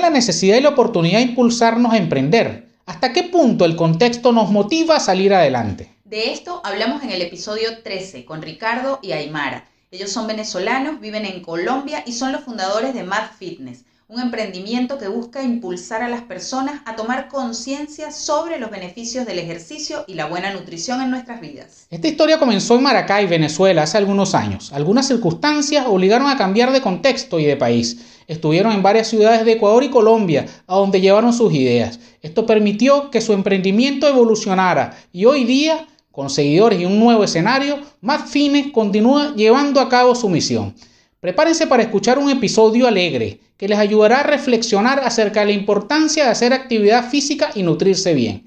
la necesidad y la oportunidad de impulsarnos a emprender? ¿Hasta qué punto el contexto nos motiva a salir adelante? De esto hablamos en el episodio 13 con Ricardo y Aymara. Ellos son venezolanos, viven en Colombia y son los fundadores de Mad Fitness, un emprendimiento que busca impulsar a las personas a tomar conciencia sobre los beneficios del ejercicio y la buena nutrición en nuestras vidas. Esta historia comenzó en Maracay, Venezuela, hace algunos años. Algunas circunstancias obligaron a cambiar de contexto y de país. Estuvieron en varias ciudades de Ecuador y Colombia, a donde llevaron sus ideas. Esto permitió que su emprendimiento evolucionara y hoy día, con seguidores y un nuevo escenario, Mad Fitness continúa llevando a cabo su misión. Prepárense para escuchar un episodio alegre que les ayudará a reflexionar acerca de la importancia de hacer actividad física y nutrirse bien.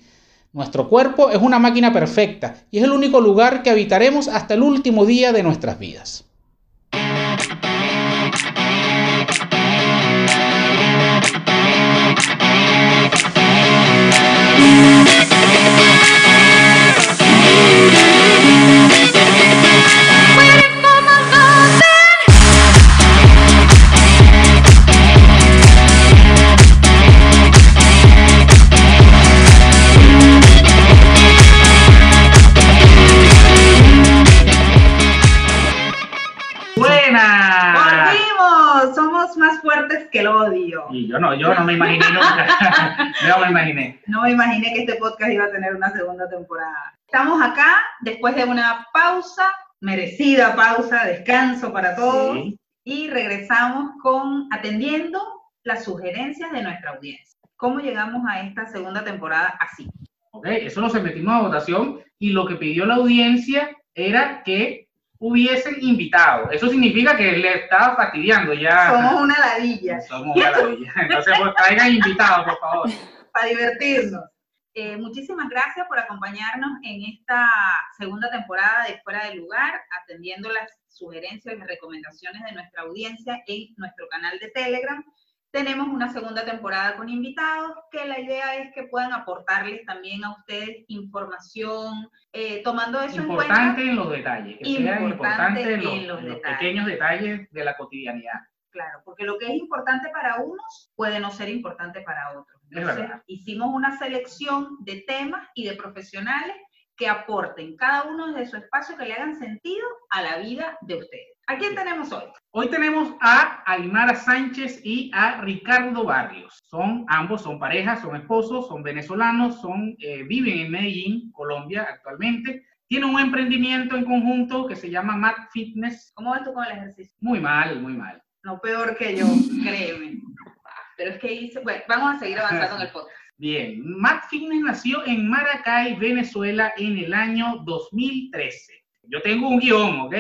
Nuestro cuerpo es una máquina perfecta y es el único lugar que habitaremos hasta el último día de nuestras vidas. Que el odio. Y yo no, yo no me imaginé nunca. no me imaginé. No me imaginé que este podcast iba a tener una segunda temporada. Estamos acá después de una pausa, merecida pausa, descanso para todos. Y regresamos con atendiendo las sugerencias de nuestra audiencia. ¿Cómo llegamos a esta segunda temporada así? Ok, eso lo sometimos a votación y lo que pidió la audiencia era que hubiesen invitado. Eso significa que le estaba fastidiando ya. Somos una ladilla. Somos una ladilla. Entonces, pues, traigan invitados, por favor. Para divertirnos. Eh, muchísimas gracias por acompañarnos en esta segunda temporada de Fuera de Lugar, atendiendo las sugerencias y recomendaciones de nuestra audiencia en nuestro canal de Telegram tenemos una segunda temporada con invitados que la idea es que puedan aportarles también a ustedes información, eh, tomando eso en cuenta. Importante en los detalles, que sean importantes en los, pequeños detalles de la cotidianidad. Claro, porque lo que es importante para unos puede no ser importante para otros. Entonces, hicimos una selección de temas y de profesionales que aporten cada uno de su espacio que le hagan sentido a la vida de ustedes. ¿A quién tenemos hoy? Hoy tenemos a Aymara Sánchez y a Ricardo Barrios. Son ambos, son parejas, son esposos, son venezolanos, son, eh, viven en Medellín, Colombia actualmente. Tienen un emprendimiento en conjunto que se llama Mad Fitness. ¿Cómo vas tú con el ejercicio? Muy mal, muy mal. No peor que yo, créeme. Pero es que hice, bueno, vamos a seguir avanzando en el podcast. Bien, Mad Fitness nació en Maracay, Venezuela, en el año 2013. Yo tengo un guion, ¿ok?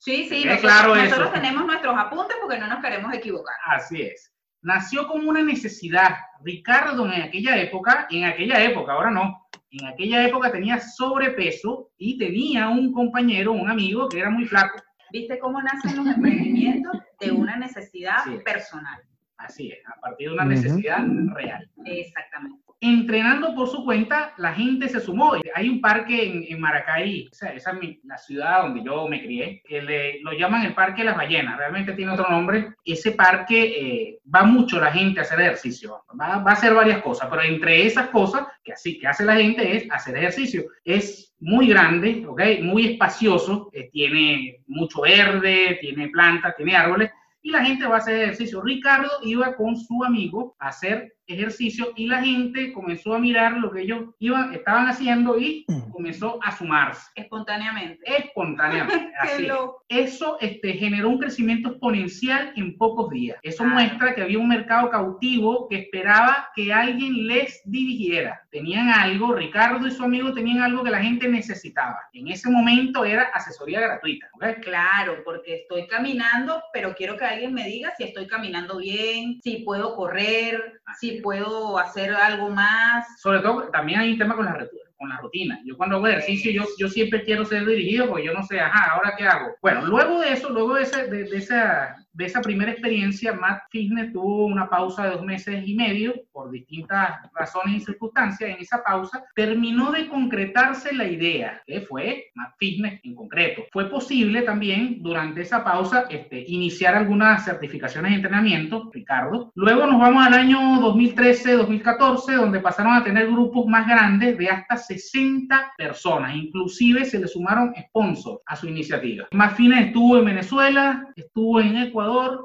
Sí, sí, nosotros, claro nosotros tenemos nuestros apuntes porque no nos queremos equivocar. Así es. Nació como una necesidad. Ricardo en aquella época, en aquella época, ahora no, en aquella época tenía sobrepeso y tenía un compañero, un amigo que era muy flaco. ¿Viste cómo nacen los emprendimientos? De una necesidad personal. Así es, a partir de una necesidad real. Exactamente entrenando por su cuenta, la gente se sumó. Hay un parque en, Maracay, esa, es la ciudad donde yo me crié, que le, lo llaman el Parque de las Ballenas, realmente tiene otro nombre. Ese parque eh, va mucho la gente a hacer ejercicio, va, va, a hacer varias cosas, pero entre esas cosas que así que hace la gente es hacer ejercicio. Es muy grande, ¿okay? muy espacioso, eh, tiene mucho verde, tiene plantas, tiene árboles, y la gente va a hacer ejercicio. Ricardo iba con su amigo a hacer ejercicio y la gente comenzó a mirar lo que ellos iban, estaban haciendo y mm. comenzó a sumarse. Espontáneamente. Espontáneamente. Así. Eso este, generó un crecimiento exponencial en pocos días. Eso muestra que había un mercado cautivo que esperaba que alguien les dirigiera. Tenían algo, Ricardo y su amigo tenían algo que la gente necesitaba. En ese momento era asesoría gratuita. Claro, porque estoy caminando, pero quiero que alguien me diga si estoy caminando bien, si puedo correr, si puedo hacer algo más. Sobre todo, también hay un tema con la, con la rutina. Yo cuando hago ejercicio, yo, yo siempre quiero ser dirigido porque yo no sé, ajá, ¿ahora qué hago? Bueno, luego de eso, luego de, ese, de, esa de esa primera experiencia, Matt Fitness tuvo una pausa de dos meses y medio por distintas razones y circunstancias. En esa pausa terminó de concretarse la idea, que fue Matt Fitness en concreto. Fue posible también durante esa pausa este, iniciar algunas certificaciones de entrenamiento, Ricardo. Luego nos vamos al año 2013-2014, donde pasaron a tener grupos más grandes de hasta 60 personas. Inclusive se le sumaron sponsors a su iniciativa. Matt Fitness estuvo en Venezuela, estuvo en Ecuador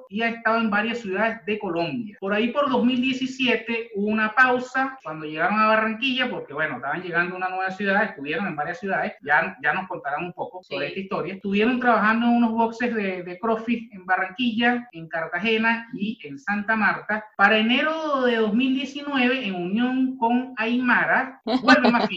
y ha estado en varias ciudades de Colombia. Por ahí por 2017 hubo una pausa cuando llegaron a Barranquilla, porque bueno, estaban llegando a una nueva ciudad, estuvieron en varias ciudades, ya, ya nos contarán un poco sobre esta historia. Estuvieron trabajando en unos boxes de, de CrossFit en Barranquilla, en Cartagena y en Santa Marta. Para enero de 2019, en unión con Aymara, vuelve más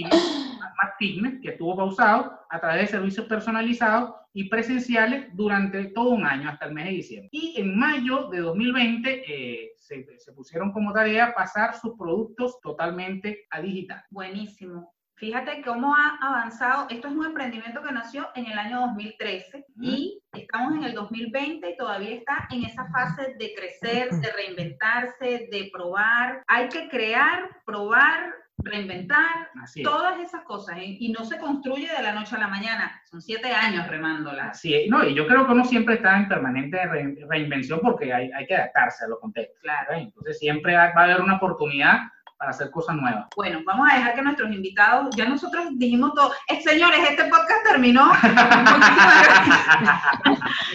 Fitness, que estuvo pausado a través de servicios personalizados y presenciales durante todo un año, hasta el mes de diciembre. Y en mayo de 2020 eh, se, se pusieron como tarea pasar sus productos totalmente a digital. Buenísimo. Fíjate cómo ha avanzado. Esto es un emprendimiento que nació en el año 2013 y estamos en el 2020 y todavía está en esa fase de crecer, de reinventarse, de probar. Hay que crear, probar, reinventar, todas esas cosas. ¿eh? Y no se construye de la noche a la mañana. Son siete años remándola. Es. No, y yo creo que uno siempre está en permanente reinvención porque hay, hay que adaptarse a los contextos. Claro. Entonces siempre va a haber una oportunidad para hacer cosas nuevas. Bueno, vamos a dejar que nuestros invitados, ya nosotros dijimos todo, eh, señores, este podcast terminó.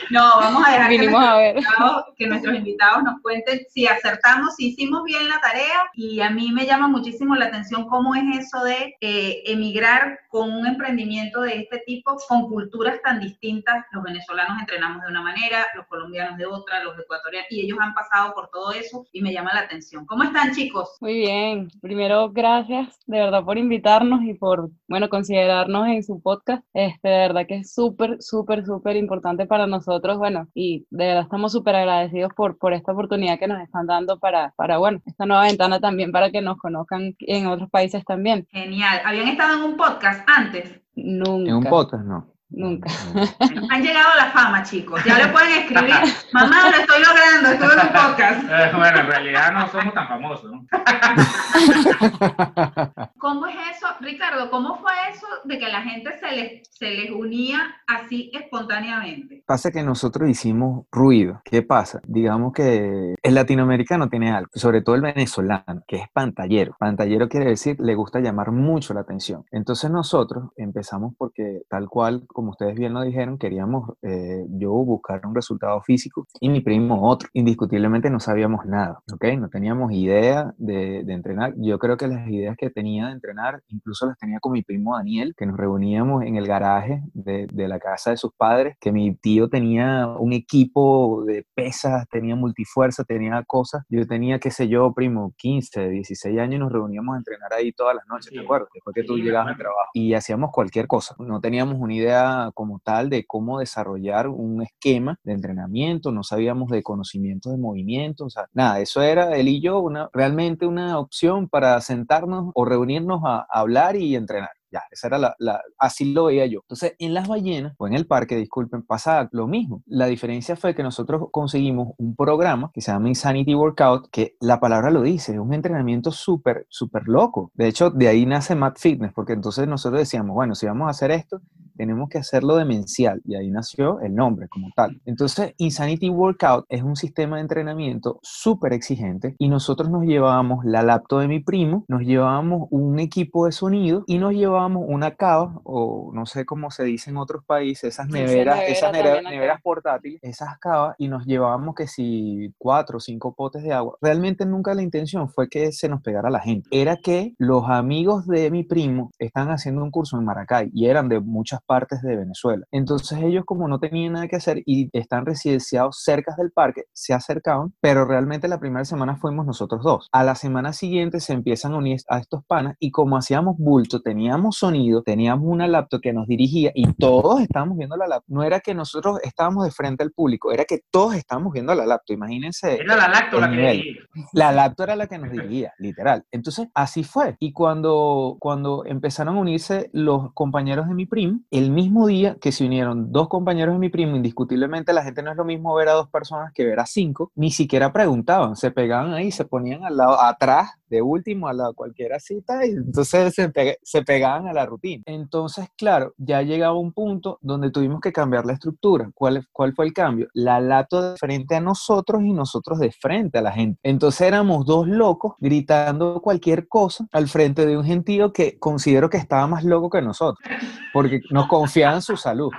no, vamos a dejar que nuestros, que nuestros, invitados, nos cuenten si acertamos, si hicimos bien la tarea y a mí me llama muchísimo la atención cómo es eso de eh, emigrar con un emprendimiento de este tipo, con culturas tan distintas. Los venezolanos entrenamos de una manera, los colombianos de otra, los ecuatorianos, y ellos han pasado por todo eso y me llama la atención. ¿Cómo están chicos? Muy bien. Primero, gracias de verdad por invitarnos y por, bueno, considerarnos en su podcast. Este, de verdad que es súper, súper, súper importante para nosotros, bueno, y de verdad estamos súper agradecidos por, por esta oportunidad que nos están dando para, para, bueno, esta nueva ventana también para que nos conozcan en otros países también. Genial. ¿Habían estado en un podcast antes? Nunca. En un podcast, no. Nunca. Han llegado a la fama, chicos. Ya le pueden escribir, mamá, lo estoy logrando, estuve en un podcast. Eh, bueno, en realidad no somos tan famosos. ¿no? ¿Cómo es eso, Ricardo? ¿Cómo fue eso de que la gente se les, se les unía así espontáneamente? Pasa que nosotros hicimos ruido. ¿Qué pasa? Digamos que el latinoamericano tiene algo, sobre todo el venezolano, que es pantallero. Pantallero quiere decir le gusta llamar mucho la atención. Entonces nosotros empezamos porque tal cual, como ustedes bien lo dijeron, queríamos eh, yo buscar un resultado físico y mi primo otro. Indiscutiblemente no sabíamos nada, ¿ok? No teníamos idea de, de, entrenar. Yo creo que las ideas que tenía de entrenar, incluso las tenía con mi primo Daniel, que nos reuníamos en el garaje de, de la casa de sus padres, que mi tío tenía un equipo de pesas, tenía multifuerza, tenía cosas. Yo tenía, qué sé yo, primo, 15, 16 años y nos reuníamos a entrenar ahí todas las noches, sí. ¿te acuerdas? Después que tú sí, llegabas al trabajo. Y hacíamos cualquier cosa. No teníamos una idea como tal de cómo desarrollar un esquema de entrenamiento, no sabíamos de conocimientos de movimiento, o sea, nada, eso era él y yo una, realmente una opción para sentarnos o reunirnos a, a hablar y entrenar. Ya, esa era la, la, así lo veía yo. Entonces, en las ballenas, o en el parque, disculpen, pasa lo mismo. La diferencia fue que nosotros conseguimos un programa que se llama Insanity Workout, que la palabra lo dice, es un entrenamiento súper, súper loco. De hecho, de ahí nace Mad Fitness, porque entonces nosotros decíamos, bueno, si vamos a hacer esto, tenemos que hacerlo demencial, y ahí nació el nombre como tal. Entonces, Insanity Workout es un sistema de entrenamiento súper exigente, y nosotros nos llevábamos la laptop de mi primo, nos llevábamos un equipo de sonido, y nos llevábamos una cava, o no sé cómo se dice en otros países, esas neveras, nevera esas neveras, neveras portátiles, esas cavas, y nos llevábamos que si cuatro o cinco potes de agua. Realmente nunca la intención fue que se nos pegara la gente. Era que los amigos de mi primo están haciendo un curso en Maracay y eran de muchas partes de Venezuela. Entonces ellos como no tenían nada que hacer y están residenciados cerca del parque, se acercaban, pero realmente la primera semana fuimos nosotros dos. A la semana siguiente se empiezan a unir a estos panas y como hacíamos bulto, teníamos sonido, teníamos una laptop que nos dirigía y todos estábamos viendo la laptop. No era que nosotros estábamos de frente al público, era que todos estábamos viendo la laptop. Imagínense. Era la laptop la que dirigía. La laptop era la que nos dirigía, literal. Entonces, así fue. Y cuando, cuando empezaron a unirse los compañeros de mi primo, el mismo día que se unieron dos compañeros de mi primo, indiscutiblemente la gente no es lo mismo ver a dos personas que ver a cinco, ni siquiera preguntaban, se pegaban ahí, se ponían al lado, atrás, de último, al lado cualquiera cita, y entonces se, se pegaban a la rutina. Entonces, claro, ya llegaba un punto donde tuvimos que cambiar la estructura. ¿Cuál, cuál fue el cambio? La lato de frente a nosotros y nosotros de frente a la gente. Entonces éramos dos locos gritando cualquier cosa al frente de un gentío que considero que estaba más loco que nosotros, porque nos confiaba en su salud.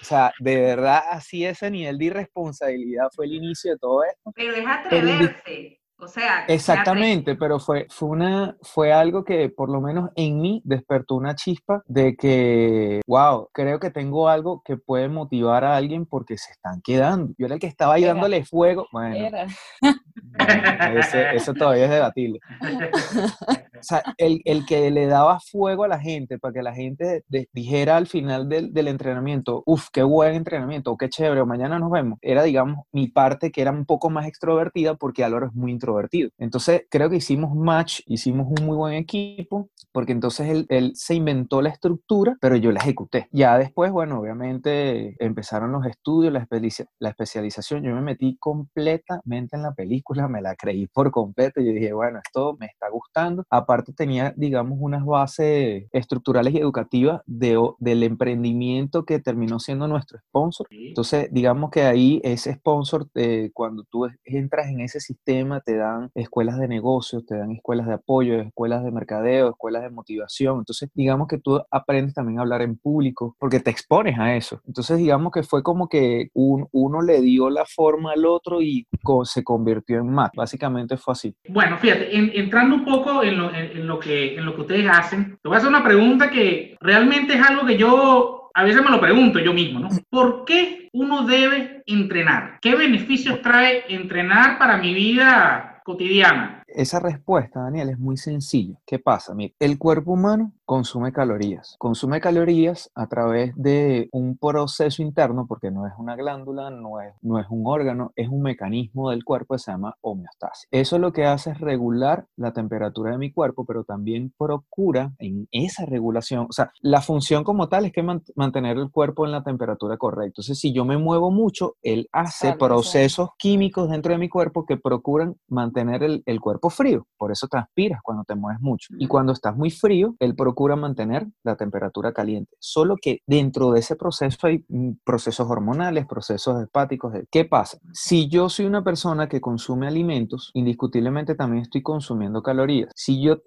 O sea, de verdad, así ese nivel de irresponsabilidad fue el inicio de todo esto. Pero deja atreverse. O sea, exactamente, pero fue, fue, una, fue algo que por lo menos en mí despertó una chispa de que, wow, creo que tengo algo que puede motivar a alguien porque se están quedando. Yo era el que estaba ahí dándole fuego. Bueno, eso todavía es debatible. o sea, el, el, que le daba fuego a la gente para que la gente dijera al final del, del entrenamiento, uff, qué buen entrenamiento, qué chévere, mañana nos vemos, era, digamos, mi parte que era un poco más extrovertida porque Álvaro es muy introvertido. Entonces, creo que hicimos match, hicimos un muy buen equipo, porque entonces él, él se inventó la estructura, pero yo la ejecuté. Ya después, bueno, obviamente empezaron los estudios, la, la especialización, yo me metí completamente en la película, me la creí por completo, y dije, bueno, esto me está gustando aparte tenía, digamos, unas bases estructurales y educativas de, del emprendimiento que terminó siendo nuestro sponsor. Entonces, digamos que ahí ese sponsor, eh, cuando tú entras en ese sistema, te dan escuelas de negocios, te dan escuelas de apoyo, escuelas de mercadeo, escuelas de motivación. Entonces, digamos que tú aprendes también a hablar en público porque te expones a eso. Entonces, digamos que fue como que un, uno le dio la forma al otro y se convirtió en más. Básicamente fue así. Bueno, fíjate, entrando un poco en lo, en, lo que, en lo que ustedes hacen, te voy a hacer una pregunta que realmente es algo que yo a veces me lo pregunto yo mismo, ¿no? ¿Por qué uno debe entrenar? ¿Qué beneficios trae entrenar para mi vida Esa respuesta, Daniel, es muy sencilla. ¿Qué pasa? Mira, el cuerpo humano consume calorías. Consume calorías a través de un proceso interno, porque no es una glándula, no es, no es un órgano, es un mecanismo del cuerpo que se llama homeostasis. Eso lo que hace es regular la temperatura de mi cuerpo, pero también procura en esa regulación, o sea, la función como tal es que mantener el cuerpo en la temperatura correcta. Entonces, si yo me muevo mucho, él hace procesos químicos dentro de mi cuerpo que procuran mantener el, el cuerpo frío, por eso transpiras cuando te mueves mucho. Y cuando estás muy frío, él procura mantener la temperatura caliente. Solo que dentro de ese proceso hay mm, procesos hormonales, procesos hepáticos. ¿Qué pasa? Si yo soy una persona que consume alimentos, indiscutiblemente también estoy consumiendo calorías. Si yo,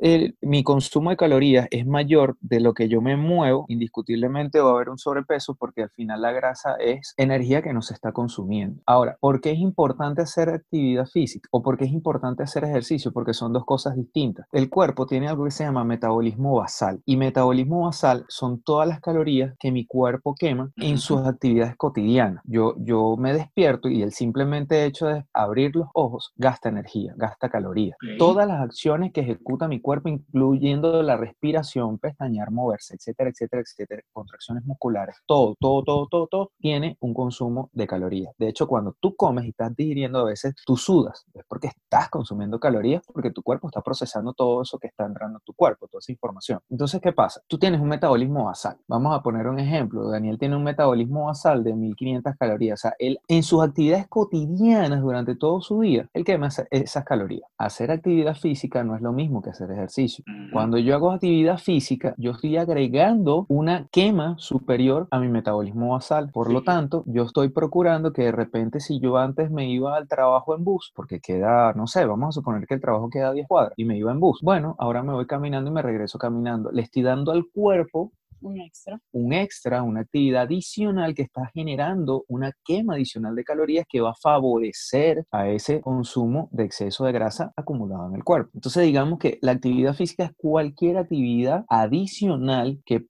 mi consumo de calorías es mayor de lo que yo me muevo, indiscutiblemente va a haber un sobrepeso porque al final la grasa es energía que no se está consumiendo. Ahora, ¿por qué es importante hacer actividad física o por qué es importante hacer ejercicio? porque son dos cosas distintas. El cuerpo tiene algo que se llama metabolismo basal y metabolismo basal son todas las calorías que mi cuerpo quema en sus actividades cotidianas. Yo, yo me despierto y el simplemente hecho de abrir los ojos gasta energía, gasta calorías. Todas las acciones que ejecuta mi cuerpo, incluyendo la respiración, pestañear, moverse, etcétera, etcétera, etcétera, contracciones musculares, todo, todo, todo, todo, todo tiene un consumo de calorías. De hecho, cuando tú comes y estás digiriendo, a veces tú sudas, es porque estás consumiendo calorías porque tu cuerpo está procesando todo eso que está entrando a tu cuerpo, toda esa información. Entonces, ¿qué pasa? Tú tienes un metabolismo basal. Vamos a poner un ejemplo. Daniel tiene un metabolismo basal de 1500 calorías. O sea, él en sus actividades cotidianas durante todo su día, él quema esas calorías. Hacer actividad física no es lo mismo que hacer ejercicio. Cuando yo hago actividad física, yo estoy agregando una quema superior a mi metabolismo basal. Por lo tanto, yo estoy procurando que de repente si yo antes me iba al trabajo en bus, porque queda, no sé, vamos a suponer que el trabajo queda a 10 cuadras y me iba en bus. Bueno, ahora me voy caminando y me regreso caminando. Le estoy dando al cuerpo un extra. Un extra, una actividad adicional que está generando una quema adicional de calorías que va a favorecer a ese consumo de exceso de grasa acumulado en el cuerpo. Entonces digamos que la actividad física es cualquier actividad adicional que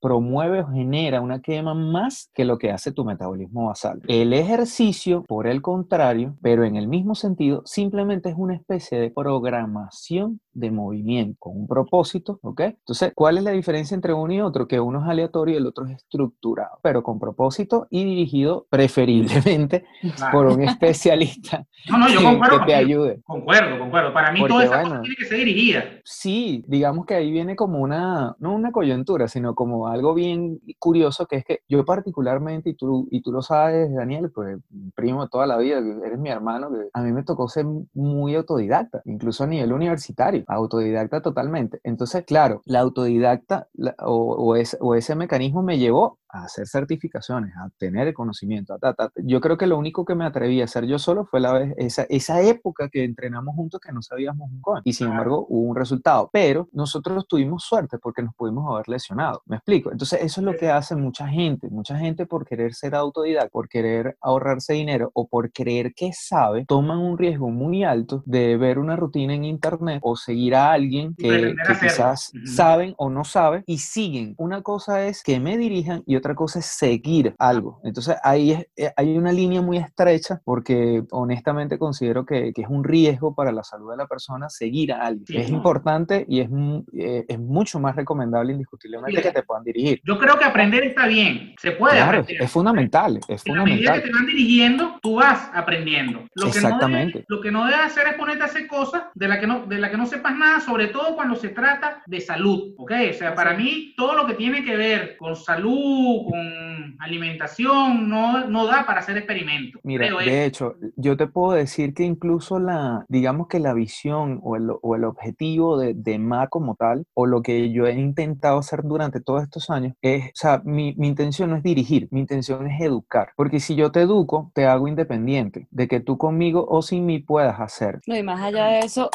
promueve o genera una quema más que lo que hace tu metabolismo basal. El ejercicio, por el contrario, pero en el mismo sentido, simplemente es una especie de programación de movimiento con un propósito, ¿ok? Entonces, ¿cuál es la diferencia entre uno y otro? Porque uno es aleatorio y el otro es estructurado, pero con propósito y dirigido preferiblemente por un especialista no, no, yo concuerdo que te ayude. Concuerdo, concuerdo. Para mí toda esa cosa tiene que ser dirigida. Sí, digamos que ahí viene como una, no una coyuntura, sino como algo bien curioso que es que yo particularmente, y tú, y tú lo sabes, Daniel, pues primo toda la vida, eres mi hermano, que a mí me tocó ser muy autodidacta, incluso a nivel universitario, autodidacta totalmente. Entonces, claro, la autodidacta o, o ese mecanismo me llevó a hacer certificaciones, a tener el conocimiento. Yo creo que lo único que me atreví a hacer yo solo fue la vez, esa, esa época que entrenamos juntos que no sabíamos un con. Y sin embargo hubo un resultado. Pero nosotros tuvimos suerte porque nos pudimos haber lesionado. ¿Me explico? Entonces eso es lo que hace mucha gente. Mucha gente por querer ser autodidacta, por querer ahorrarse dinero o por creer que sabe, toman un riesgo muy alto de ver una rutina en internet o seguir a alguien que, quizás saben o no saben y siguen. Una cosa es que me dirijan y otra cosa es seguir algo. Entonces ahí es, eh, hay una línea muy estrecha porque honestamente considero que, que, es un riesgo para la salud de la persona seguir a alguien. es importante y es, eh, es mucho más recomendable indiscutiblemente que te puedan dirigir. Yo creo que aprender está bien, se puede claro, Es fundamental, es en fundamental. La medida que te van dirigiendo, tú vas aprendiendo. Lo Exactamente. Que no lo que no debes hacer es ponerte a hacer cosas de las que no, de la que no sepas nada, sobre todo cuando se trata de salud, ¿ok? O sea, para mí todo lo que tiene que ver con salud, con alimentación, no, no da para hacer experimentos. Mira, de hecho, yo te puedo decir que incluso la, digamos que la visión o el, o el objetivo de, de MA como tal, o lo que yo he intentado hacer durante todos estos años, es, o sea, mi, mi intención no es dirigir, mi intención es educar, porque si yo te educo, te hago independiente, de que tú conmigo o sin mí puedas hacer. No, y más allá de eso,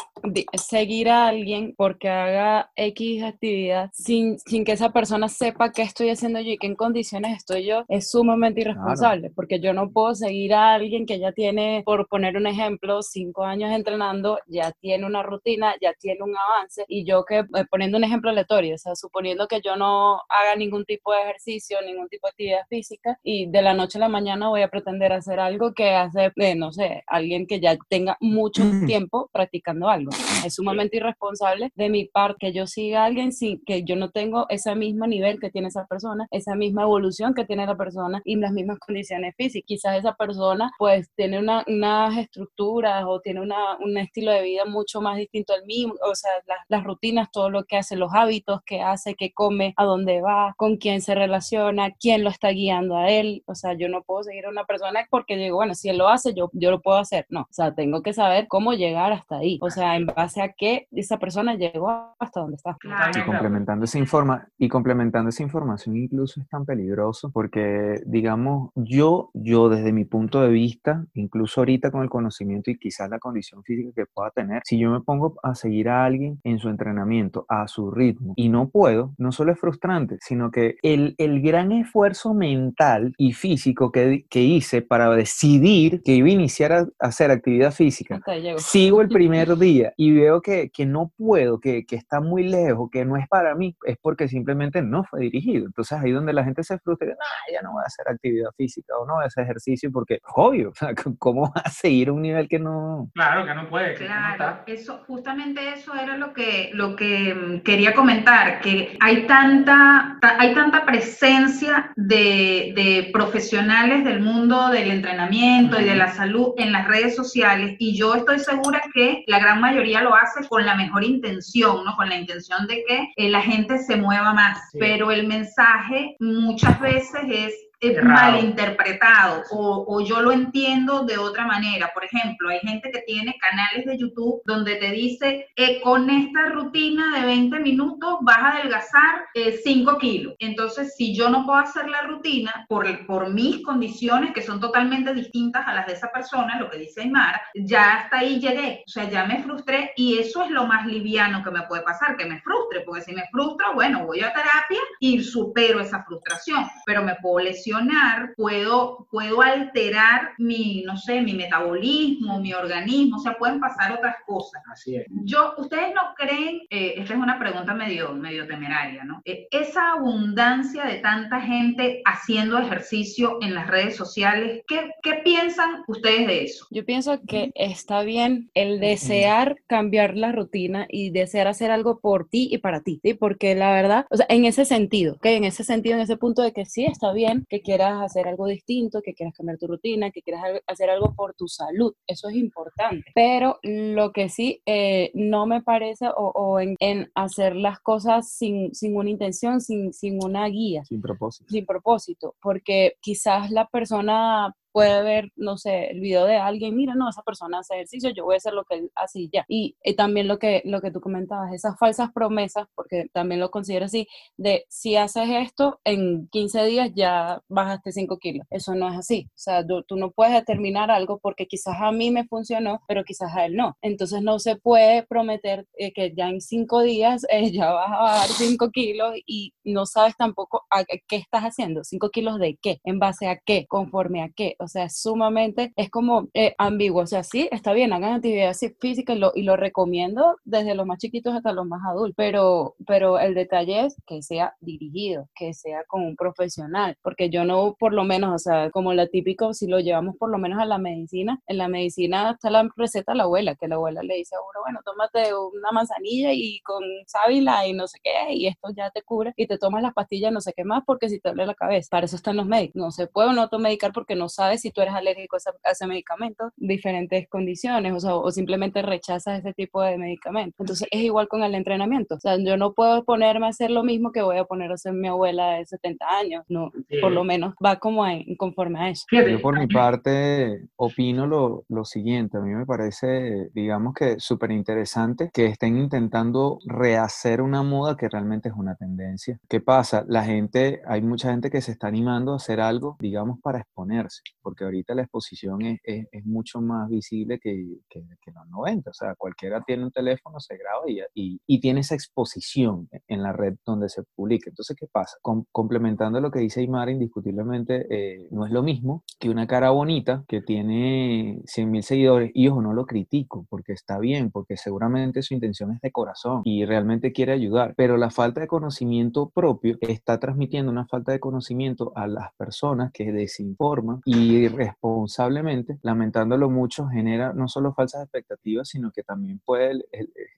seguir a alguien porque haga X actividad sin, sin que esa persona sepa qué estoy haciendo yo y qué condiciones estoy yo, es sumamente irresponsable, porque yo no puedo seguir a alguien que ya tiene, por poner un ejemplo, cinco años entrenando, ya tiene una rutina, ya tiene un avance, y yo que, eh, poniendo un ejemplo aleatorio, o sea, suponiendo que yo no haga ningún tipo de ejercicio, ningún tipo de actividad física, y de la noche a la mañana voy a pretender hacer algo que hace, eh, no sé, alguien que ya tenga mucho tiempo practicando algo. Es sumamente irresponsable de mi parte que yo siga a alguien sin que yo no tengo ese mismo nivel que tiene esa persona, esa misma evolución que tiene la persona y las mismas condiciones físicas. Quizás esa persona pues tiene una, unas estructuras o tiene una, un estilo de vida mucho más distinto al mío, o sea, las, las rutinas, todo lo que hace, los hábitos que hace, que come, a dónde va, con quién se relaciona, quién lo está guiando a él. O sea, yo no puedo seguir a una persona porque digo, bueno, si él lo hace, yo, yo lo puedo hacer. No, o sea, tengo que saber cómo llegar hasta ahí. O sea, en base a qué esa persona llegó hasta donde está. Y complementando esa, informa y complementando esa información, incluso es tan peligroso porque, digamos, yo, yo desde mi punto de vista, incluso ahorita con el conocimiento y quizás la condición física que pueda tener, si yo me pongo a seguir a alguien en su entrenamiento, a su ritmo, y no puedo, no solo es frustrante, sino que el, el gran esfuerzo mental y físico que, que hice para decidir que iba a iniciar a, hacer actividad física, sigo el primer día y veo que, que no puedo, que, que está muy lejos, que no es para mí, es porque simplemente no fue dirigido. Entonces ahí donde la gente se frustra, nah, ya no voy a hacer actividad física o no voy a hacer ejercicio porque, obvio, ¿cómo va a seguir un nivel que no? Claro, que no puede. claro, eso, justamente eso era lo que, lo que mm, quería comentar, que hay tanta, hay tanta presencia de, de profesionales del mundo del entrenamiento y de la salud en las redes sociales y yo estoy segura que la gran mayoría lo hace con la mejor intención, ¿no? Con la intención de que eh, la gente se mueva más, pero el mensaje muchas veces es malinterpretado o, o, yo lo entiendo de otra manera. Por ejemplo, hay gente que tiene canales de YouTube donde te dice, eh, con esta rutina de 20 minutos vas a adelgazar 5 eh, kilos. Entonces, si yo no puedo hacer la rutina por, por mis condiciones, que son totalmente distintas a las de esa persona, lo que dice Aymar, ya hasta ahí llegué. O sea, ya me frustré y eso es lo más liviano que me puede pasar, que me frustre, porque si me frustro, bueno, voy a terapia y supero esa frustración, pero me puedo lesionar funcionar, puedo, puedo alterar mi, no sé, mi metabolismo, mi organismo, o sea, pueden pasar otras cosas. Así es. Yo, ¿ustedes no creen, eh, esta es una pregunta medio, medio temeraria, ¿no? Eh, esa abundancia de tanta gente haciendo ejercicio en las redes sociales, ¿qué, ¿qué piensan ustedes de eso? Yo pienso que está bien el desear cambiar la rutina y desear hacer algo por ti y para ti, ¿sí? Porque la verdad, o sea, en ese sentido, que en ese sentido, en ese punto de que sí está bien que quieras hacer algo distinto, que quieras cambiar tu rutina, que quieras hacer algo por tu salud, eso es importante. Pero lo que sí eh, no me parece o, en, hacer las cosas sin, sin una intención, sin, sin una guía. Sin propósito. Sin propósito, porque quizás la persona puede ver, no sé, el video de alguien, mira, no, esa persona hace ejercicio, yo voy a hacer lo que él hace y ya. Y, también lo que, lo que tú comentabas, esas falsas promesas, porque también lo considero así, de si haces esto, en 15 días ya bajaste 5 kilos. Eso no es así. O sea, tú, no puedes determinar algo porque quizás a mí me funcionó, pero quizás a él no. Entonces no se puede prometer eh, que ya en 5 días eh, ya vas a bajar 5 kilos y no sabes tampoco a qué estás haciendo. ¿5 kilos de qué? ¿En base a qué? ¿Conforme a qué? o sea, es sumamente, es como eh, ambiguo, o sea, sí, está bien, hagan actividad física y lo, y lo recomiendo desde los más chiquitos hasta los más adultos, pero, pero el detalle es que sea dirigido, que sea con un profesional, porque yo no, por lo menos, o sea, como la típico, si lo llevamos por lo menos a la medicina, en la medicina está la receta de la abuela, que la abuela le dice a uno, bueno, tómate una manzanilla y con sábila y no sé qué, y esto ya te cubre, y te tomas las pastillas no sé qué más porque si te duele la cabeza, para eso están los médicos, no se puede no automedicar porque no sabes si tú eres alérgico a ese, medicamento, diferentes condiciones, o, sea, o simplemente rechazas ese tipo de medicamento. Entonces es igual con el entrenamiento. O sea, yo no puedo ponerme a hacer lo mismo que voy a poner a hacer mi abuela de 70 años. No, por lo menos va como en, conforme a eso. Yo por mi parte opino lo, lo siguiente. A mí me parece, digamos que súper interesante que estén intentando rehacer una moda que realmente es una tendencia. ¿Qué pasa? La gente, hay mucha gente que se está animando a hacer algo, digamos, para exponerse porque ahorita la exposición es, es, mucho más visible que, que, los 90. O sea, cualquiera tiene un teléfono, se graba y, y, tiene esa exposición en la red donde se publica. Entonces, ¿qué pasa? complementando lo que dice Aymar, indiscutiblemente eh, no es lo mismo que una cara bonita que tiene 100 mil seguidores. Y ojo, no lo critico porque está bien, porque seguramente su intención es de corazón y realmente quiere ayudar. Pero la falta de conocimiento propio está transmitiendo una falta de conocimiento a las personas que desinforman y irresponsablemente, lamentándolo mucho, genera no solo falsas expectativas, sino que también puede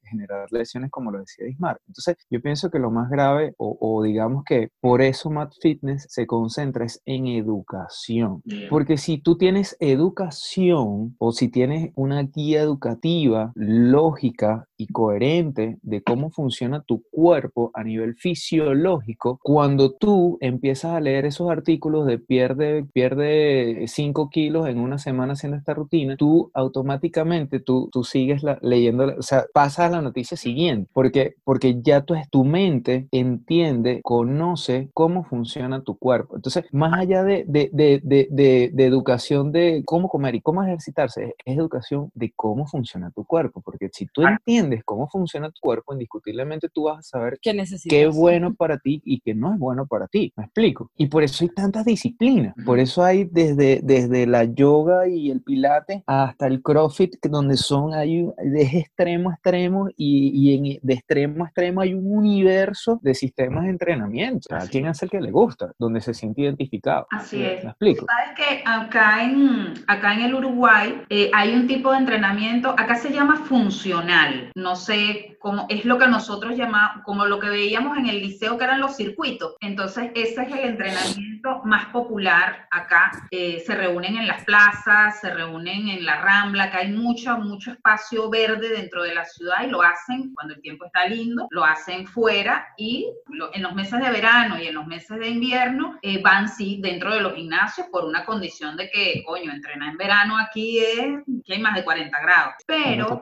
generar lesiones, como lo decía Ismar. Entonces, yo pienso que lo más grave, o, digamos que por eso Mat Fitness se concentra es en educación. Porque si tú tienes educación o si tienes una guía educativa lógica y coherente de cómo funciona tu cuerpo a nivel fisiológico, cuando tú empiezas a leer esos artículos de pierde, pierde 5 kilos en una semana haciendo esta rutina, tú automáticamente tú, tú sigues leyendo, o sea, pasas a la noticia siguiente, porque, porque ya tu, tu mente entiende, conoce cómo funciona tu cuerpo. Entonces, más allá de, de, de, de, educación de cómo comer y cómo ejercitarse, es educación de cómo funciona tu cuerpo, porque si tú entiendes cómo funciona tu cuerpo, indiscutiblemente tú vas a saber qué, qué es bueno para ti y qué no es bueno para ti. ¿Me explico? Y por eso hay tantas disciplinas, por eso hay desde desde, la yoga y el pilate hasta el crossfit, donde son, hay, de extremo a extremo y, y en, de extremo a extremo hay un universo de sistemas de entrenamiento. A quien hace el que le gusta, donde se siente identificado. Así es. ¿Me explico? Sabes que acá en, acá en el Uruguay eh, hay un tipo de entrenamiento, acá se llama funcional. No sé cómo es lo que nosotros llamamos, como lo que veíamos en el liceo que eran los circuitos. Entonces, ese es el entrenamiento más popular acá. Eh, se reúnen en las plazas, se reúnen en la Rambla, que hay mucho, mucho espacio verde dentro de la ciudad y lo hacen cuando el tiempo está lindo, lo hacen fuera y en los meses de verano y en los meses de invierno eh, van sí dentro de los gimnasios por una condición de que, coño, entrenar en verano aquí es que hay más de 40 grados. Pero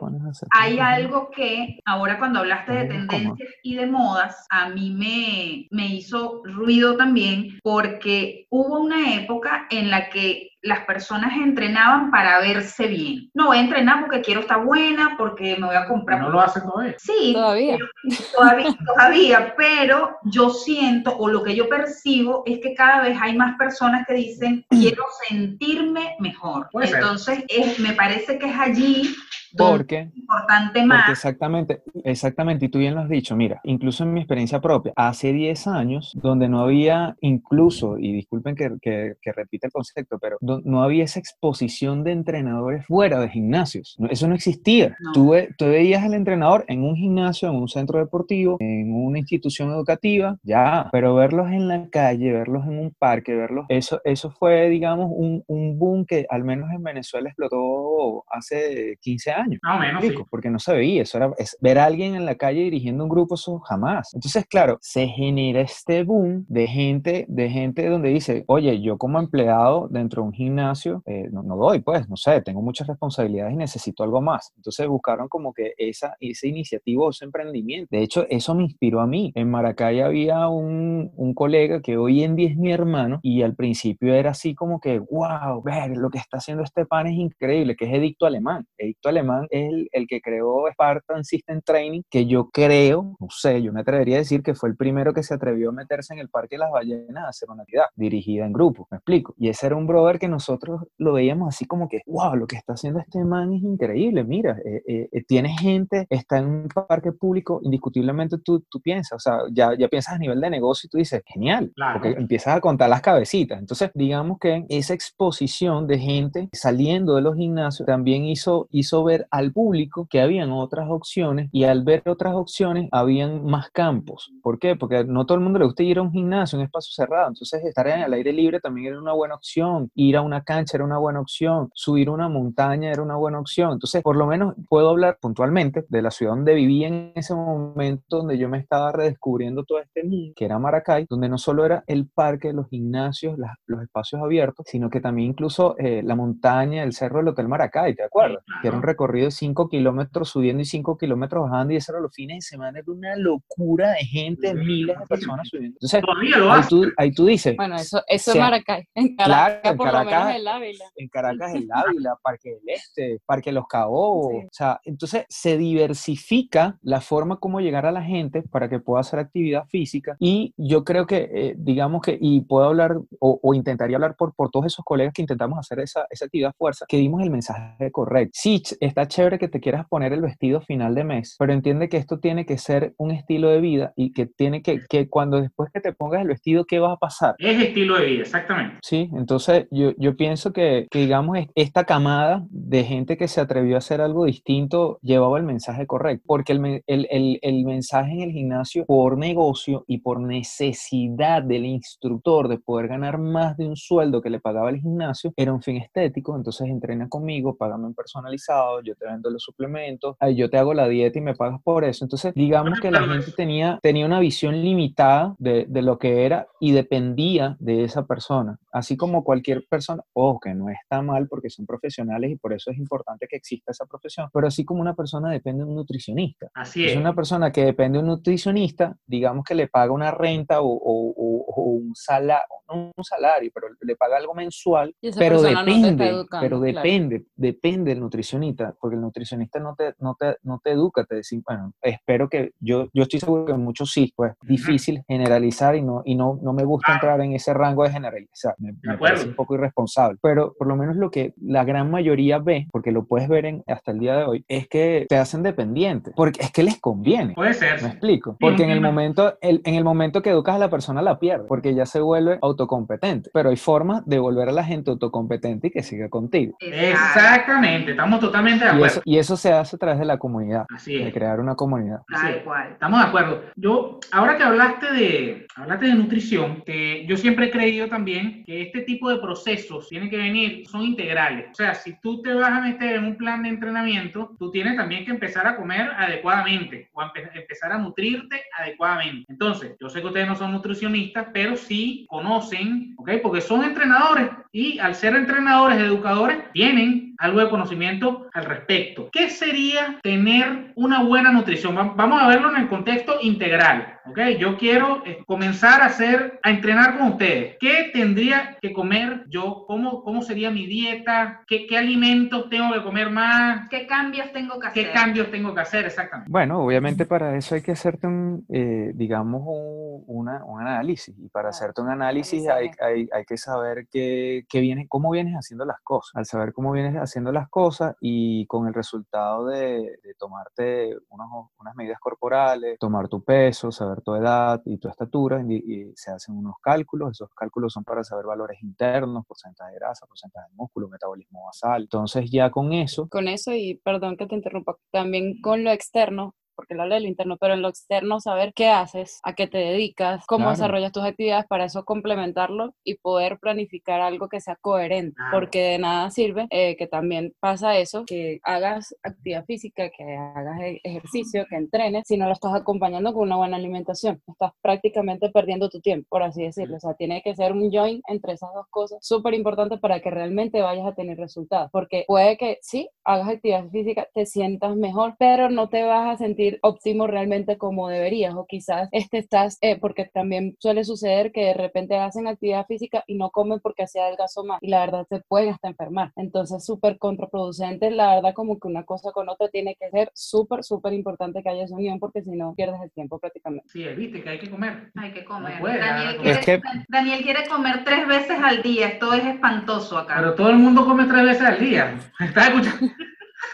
hay algo que ahora cuando hablaste de tendencias y de modas, a mí me, me hizo ruido también porque hubo una época en la que las personas entrenaban para verse bien. No voy a entrenar porque quiero estar buena, porque me voy a comprar. No lo hacen todavía. Sí, Todavía. pero- todavía, todavía, pero yo siento o lo que yo percibo es que cada vez hay más personas que dicen quiero sentirme mejor. Puede. Entonces, es- me parece que es allí Porque es importante Porque más. exactamente, exactamente, y tú bien lo has dicho, mira, incluso en mi experiencia propia, hace 10 años, donde no había incluso, y disculpen que, que, que repita el concepto, pero no había esa exposición de entrenadores fuera de gimnasios, eso no existía. No. Tú, tú veías al entrenador en un gimnasio, en un centro deportivo, en una institución educativa, ya, pero verlos en la calle, verlos en un parque, verlos, eso, eso fue, digamos, un, un boom que al menos en Venezuela explotó hace 15 años. Más o menos, sí. Porque no se veía, eso era, es- ver a alguien en la calle dirigiendo un grupo, eso jamás. Entonces, claro, se genera este boom de gente, de gente donde dice, oye, yo como empleado dentro de un gimnasio, eh, no, no doy, pues, no sé, tengo muchas responsabilidades y necesito algo más. Entonces buscaron como que esa, esa iniciativa o ese emprendimiento. De hecho, eso me inspiró a mí. En Maracay había un, un colega que hoy en día es mi hermano y al principio era así como que, wow, ver, lo que está haciendo este pan es increíble, que es Edicto Alemán. Edicto Alemán es el, el que creó Spartan System Training, que yo creo, no sé, yo me atrevería a decir que fue el primero que se atrevió a meterse en el Parque de las Ballenas a hacer una actividad dirigida en grupo, me explico. Y ese era un brother que nosotros lo veíamos así como que, wow, lo que está haciendo este man es increíble, mira, eh, eh, eh, tiene gente, está en un parque público, indiscutiblemente tú, tú piensas, o sea, ya, ya piensas a nivel de negocio y tú dices, genial, Claro. porque empiezas a contar las cabecitas. Entonces, digamos que esa exposición de gente saliendo de los gimnasios también hizo, hizo ver al público que habían otras opciones y al ver otras opciones habían más campos. ¿Por qué? Porque no todo el mundo le gusta ir a un gimnasio, un espacio cerrado. Entonces, estar en el aire libre también era una buena opción. Ir a una cancha era una buena opción. Subir una montaña era una buena opción. Entonces, por lo menos puedo hablar puntualmente de la ciudad donde vivía en ese momento, donde yo me estaba redescubriendo todo este mundo, que era Maracay, donde no solo era el parque, los gimnasios, las- los espacios abiertos, sino que también incluso eh, la montaña, el cerro del Hotel Maracay, ¿te acuerdas? Que era un claro. Recorrido de 5 kilómetros subiendo y 5 kilómetros bajando, y eso era los fines de semana, era una locura de gente, miles de personas subiendo. Entonces, ahí tú, ahí tú dices, Bueno, eso, eso Sí. es Maracay. En Claro, Caracas, en por lo menos Caracas- el Ávila. en Caracas el Ávila, Parque del Este, Parque Los Caobos, Sí. o sea, entonces se diversifica la forma como llegar a la gente para que pueda hacer actividad física y yo creo que, eh, digamos que, y puedo hablar o, o intentaría hablar por, por todos esos colegas que intentamos hacer esa, esa actividad fuerza, que dimos el mensaje correcto. Sí, ch- está chévere que te quieras poner el vestido final de mes, pero entiende que esto tiene que ser un estilo de vida y que tiene que, que cuando después que te pongas el vestido, ¿qué va a pasar? Es estilo de vida, exactamente. Sí, entonces yo, yo pienso que, que, digamos, es- esta camada de gente que se atrevió a hacer algo distinto llevaba el mensaje correcto, porque el, el, el, el mensaje en el gimnasio por negocio y por necesidad del instructor de poder ganar más de un sueldo que le pagaba el gimnasio era un fin estético, entonces entrena conmigo, págame en personalizado, yo te vendo los suplementos, ay, yo te hago la dieta y me pagas por eso. Entonces, digamos que la gente tenía, tenía una visión limitada de, de lo que era y dependía de esa persona. Así como cualquier persona, ojo, que no está mal porque son profesionales y por eso es importante que exista esa profesión, pero así como una persona depende de un nutricionista. Así Es es. una persona que depende de un nutricionista, digamos que le paga una renta o, o- o- o un salario, no un salario, pero le paga algo mensual, pero persona no depende, educando, pero claro. depende, depende del nutricionista, porque el nutricionista no te, no te, no te educa, te dice, bueno, espero que, yo, yo estoy seguro que muchos sí, pues difícil generalizar y no, y no, no me gusta entrar en ese rango de generalizar, me, me acuerdo. parece un poco irresponsable, pero por lo menos lo que la gran mayoría ve, porque lo puedes ver en, hasta el día de hoy, es que te hacen dependiente, porque es que les conviene. Puede ser. ¿Me explico? Porque en el momento, el- en el momento que educas a la persona la pierde, porque ya se vuelve autocompetente. Pero hay formas de volver a la gente autocompetente y que siga contigo. Exactamente, estamos totalmente de Y acuerdo. eso, y eso se hace a través de la comunidad, Así de es. crear una comunidad. Tal cual. Estamos de acuerdo. Yo, ahora que hablaste de, hablaste de nutrición, que yo siempre he creído también que este tipo de procesos tienen que venir, son integrales. O sea, si tú te vas a meter en un plan de entrenamiento, tú tienes también que empezar a comer adecuadamente o a empe- empezar a nutrirte adecuadamente. Entonces, yo sé que ustedes no son nutricionistas, pero sí conocen, ¿ok? Porque son entrenadores y al ser entrenadores, educadores, tienen algo de conocimiento al respecto. ¿Qué sería tener una buena nutrición? Va- Vamos a verlo en el contexto integral, ¿ok? Yo quiero eh, comenzar a hacer, a entrenar con ustedes. ¿Qué tendría que comer yo? ¿Cómo, cómo sería mi dieta? ¿Qué, ¿Qué alimentos tengo que comer más? ¿Qué cambios tengo que hacer? ¿Qué cambios tengo que hacer exactamente? Bueno, obviamente para eso hay que hacerte un, eh, digamos, un, una, un análisis. Y para hacerte un análisis hay, hay, hay que saber qué, qué viene, cómo vienes haciendo las cosas. Al saber cómo vienes haciendo las cosas y con el resultado de, de tomarte unos, unas medidas corporales, tomar tu peso, saber tu edad y tu estatura, y se hacen unos cálculos. Esos cálculos son para saber valores internos, porcentaje de grasa, porcentaje de músculo, metabolismo basal. Entonces ya con eso... Con eso, y perdón que te interrumpa, también con lo externo, porque lo habla de lo interno, pero en lo externo saber qué haces, a qué te dedicas, cómo Claro. desarrollas tus actividades, para eso complementarlo y poder planificar algo que sea coherente, Claro. porque de nada sirve eh, que también pasa eso, que hagas actividad física, que hagas e- ejercicio, que entrenes, si no lo estás acompañando con una buena alimentación, estás prácticamente perdiendo tu tiempo, por así decirlo, o sea, tiene que ser un join entre esas dos cosas, súper importante para que realmente vayas a tener resultados, porque puede que sí, hagas actividad física, te sientas mejor, pero no te vas a sentir óptimo realmente como deberías, o quizás este estás, eh, porque también suele suceder que de repente hacen actividad física y no comen porque se adelgazó más, y la verdad se pueden hasta enfermar, entonces súper contraproducente, la verdad como que una cosa con otra tiene que ser súper, súper importante que haya esa unión, porque si no pierdes el tiempo prácticamente. Sí, viste que hay que comer. Hay que comer. puede, Daniel, no quiere, Es que- Daniel quiere comer tres veces al día. Esto es espantoso acá. Pero todo el mundo come tres veces al día. ¿Estás escuchando?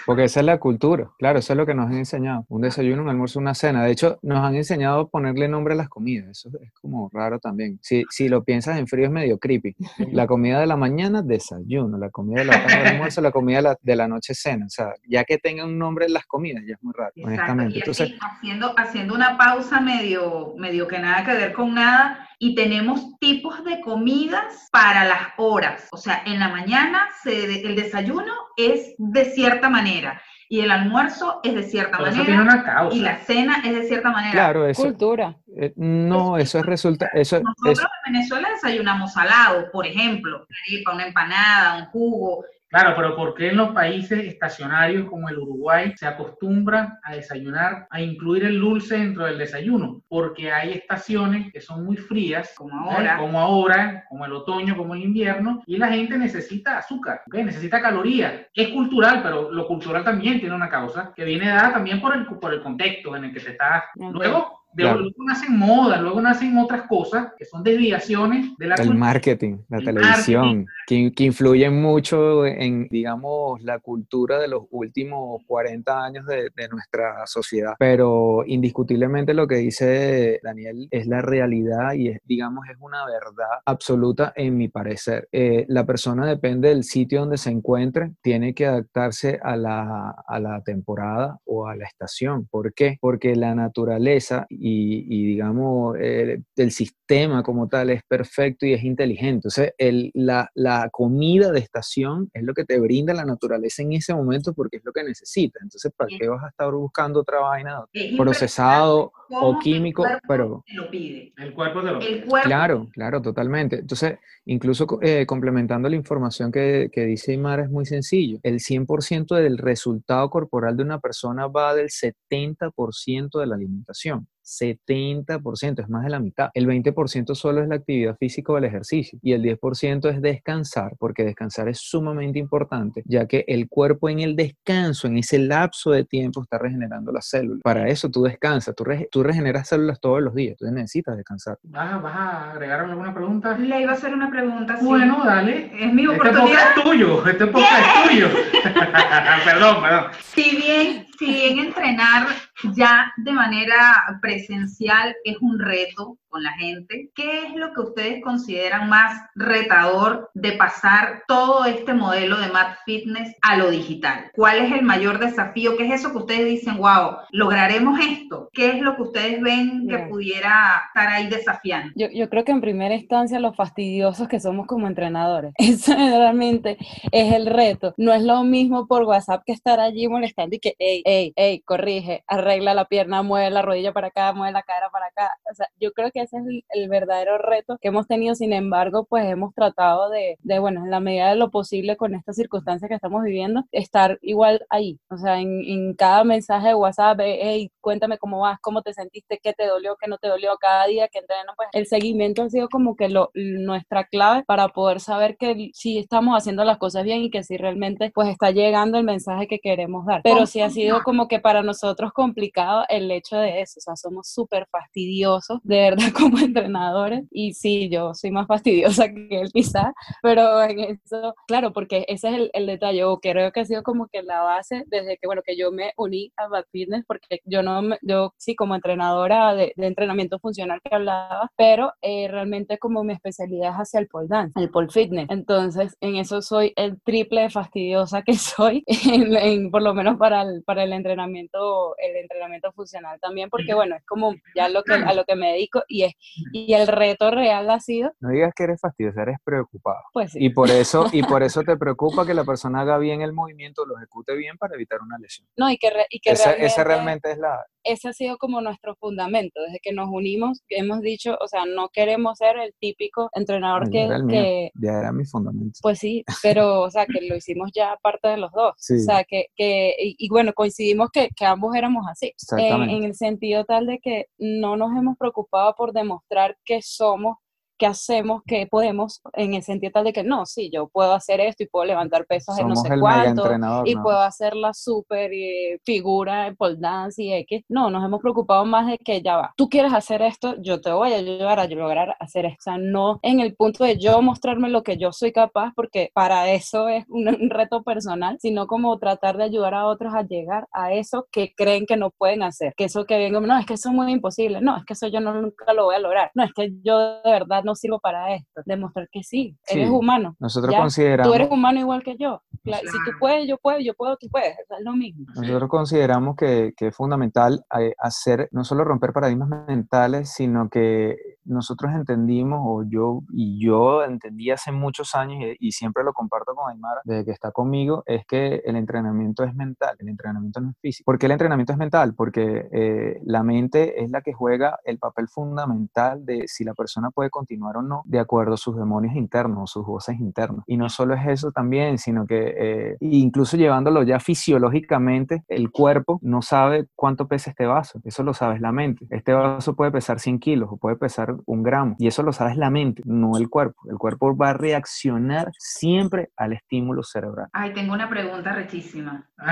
Porque esa es la cultura, claro, eso es lo que nos han enseñado. Un desayuno, un almuerzo, una cena. De hecho, nos han enseñado a ponerle nombre a las comidas. Eso es como raro también. Si, si lo piensas en frío es medio creepy. La comida de la mañana, desayuno. La comida de la tarde, almuerzo. La comida de la, de la noche, cena. O sea, ya que tengan un nombre las comidas, ya es muy raro, Exacto, honestamente. y Entonces, así, haciendo, haciendo una pausa medio, medio que nada que ver con nada, y tenemos tipos de comidas para las horas. O sea, en la mañana se, el desayuno es de cierta manera, y el almuerzo es de cierta Pero eso tiene manera, una causa. y la cena es de cierta manera. claro, eso, Cultura. eh, no, eso es resulta, eso, Nosotros eso, en Venezuela desayunamos salado, por ejemplo, una arepa, una empanada, un jugo. Claro, pero ¿por qué en los países estacionarios como el Uruguay se acostumbra a desayunar, a incluir el dulce dentro del desayuno? Porque hay estaciones que son muy frías, Como ¿eh? ahora. como ahora, como el otoño, como el invierno, y la gente necesita azúcar, ¿ok? necesita calorías. Es cultural, pero lo cultural también tiene una causa que viene dada también por el, por el contexto en el que se está. Ok. Luego, de- Claro. luego nacen modas, luego nacen otras cosas que son desviaciones de la el marketing, la El televisión, que, que influyen mucho en, digamos, la cultura de los últimos 40 años de, de nuestra sociedad. Pero indiscutiblemente lo que dice Daniel es la realidad y es, digamos, es una verdad absoluta en mi parecer. Eh, la persona depende del sitio donde se encuentre, tiene que adaptarse a la, a la temporada o a la estación. ¿Por qué? Porque la naturaleza y, y, digamos, eh, el sistema como tal es perfecto y es inteligente. Entonces, el, la, la comida de estación es lo que te brinda la naturaleza en ese momento porque es lo que necesitas. Entonces, ¿para qué vas a estar buscando otra vaina Es procesado o el químico? cuerpo Pero te lo pide. El cuerpo de los... El cuerpo Claro, claro, totalmente. Entonces, incluso eh, complementando la información que, que dice Imar, es muy sencillo. El 100% del resultado corporal de una persona va del 70% de la alimentación. 70%, es más de la mitad. El 20% solo es la actividad física o el ejercicio y el 10% es descansar, porque descansar es sumamente importante, ya que el cuerpo en el descanso, en ese lapso de tiempo, está regenerando las células. Para eso tú descansas, tú, rege- tú regeneras células todos los días, tú necesitas descansar. ¿Vas, a- ¿Vas a agregar alguna pregunta? Le iba a hacer una pregunta. sí. Bueno, dale. es mi Este oportunidad. podcast es tuyo. Este podcast es tuyo. perdón, perdón. Si bien, si bien entrenar ya de manera presencial es un reto con la gente, ¿qué es lo que ustedes consideran más retador de pasar todo este modelo de Mad Fitness a lo digital? ¿Cuál es el mayor desafío? ¿Qué es eso que ustedes dicen, wow, lograremos esto? ¿Qué es lo que ustedes ven que Bien. pudiera estar ahí desafiando? Yo, yo creo que en primera instancia los fastidiosos que somos como entrenadores. Eso realmente es el reto. No es lo mismo por WhatsApp que estar allí molestando y que, hey, hey, hey, corrige, arregla la pierna, mueve la rodilla para acá, mueve la cara para acá. O sea, yo creo que ese es el, el verdadero reto que hemos tenido. Sin embargo, pues hemos tratado de, de, bueno, en la medida de lo posible con estas circunstancias que estamos viviendo, estar igual ahí. O sea, en, en cada mensaje de WhatsApp, hey, cuéntame cómo vas, cómo te sentiste, qué te dolió, qué no te dolió cada día que entreno, pues el seguimiento ha sido como que lo, nuestra clave para poder saber que si estamos haciendo las cosas bien y que si realmente pues está llegando el mensaje que queremos dar. Pero sí ha sido como que para nosotros complicado el hecho de eso, o sea, somos súper fastidiosos, de verdad, como entrenadores, y sí, yo soy más fastidiosa que él quizá, pero en eso, claro, porque ese es el, el detalle, o creo que ha sido como que la base desde que, bueno, que yo me uní a Bad Fitness, porque yo no, yo sí, como entrenadora de, de entrenamiento funcional que hablaba, pero eh, realmente como mi especialidad es hacia el pole dance, el pole fitness, entonces en eso soy el triple de fastidiosa que soy, en, por lo menos para el, para el entrenamiento, el entrenamiento funcional también, porque bueno, es como ya lo que, a lo que me dedico y, es, y el reto real ha sido... No digas que eres fastidiosa, eres preocupado. Pues sí. Y por eso, y por eso te preocupa que la persona haga bien el movimiento, lo ejecute bien para evitar una lesión. No, y que, y que esa, realmente, esa realmente es la... ese ha sido como nuestro fundamento. Desde que nos unimos, hemos dicho, o sea, no queremos ser el típico entrenador que, era el mío, que, ya era mi fundamento. pues sí, pero, o sea, que lo hicimos ya aparte de los dos. Sí. O sea, que, que y, y bueno, coincidimos que, que ambos éramos así. En, en el sentido tal de que no nos hemos preocupado por demostrar que somos que hacemos, que podemos, en el sentido tal de que no, sí, yo puedo hacer esto y puedo levantar pesas en no sé cuánto, y ¿no? puedo hacer la super eh, figura en pole dance y X. No, nos hemos preocupado más de que ya va, tú quieres hacer esto, yo te voy a ayudar a lograr hacer esto. O sea, no en el punto de yo mostrarme lo que yo soy capaz, porque para eso es un, un reto personal, sino como tratar de ayudar a otros a llegar a eso que creen que no pueden hacer. Que eso que vengo, no, es que eso es muy imposible, no, es que eso yo no, nunca lo voy a lograr, no, es que yo de verdad no sirvo para esto. Demostrar que sí, eres Sí. humano. Nosotros ya, consideramos... Tú eres humano igual que yo. Si tú puedes, yo puedo, yo puedo, tú puedes. o sea, Es lo mismo. Nosotros consideramos que, que es fundamental eh, hacer, no solo romper paradigmas mentales, sino que nosotros entendimos, o yo, y yo entendí hace muchos años, y, y siempre lo comparto con Aymara, desde que está conmigo, es que el entrenamiento es mental, el entrenamiento no es físico. ¿Por qué el entrenamiento es mental? Porque eh, la mente es la que juega el papel fundamental de si la persona puede continuar o no, de acuerdo a sus demonios internos, sus voces internas. Y no solo es eso también, sino que eh, incluso llevándolo ya fisiológicamente, el cuerpo no sabe cuánto pesa este vaso, eso lo sabes la mente. Este vaso puede pesar 100 kilos o puede pesar un gramo, y eso lo sabes la mente, no el cuerpo. El cuerpo va a reaccionar siempre al estímulo cerebral. Ay, tengo una pregunta rechísima.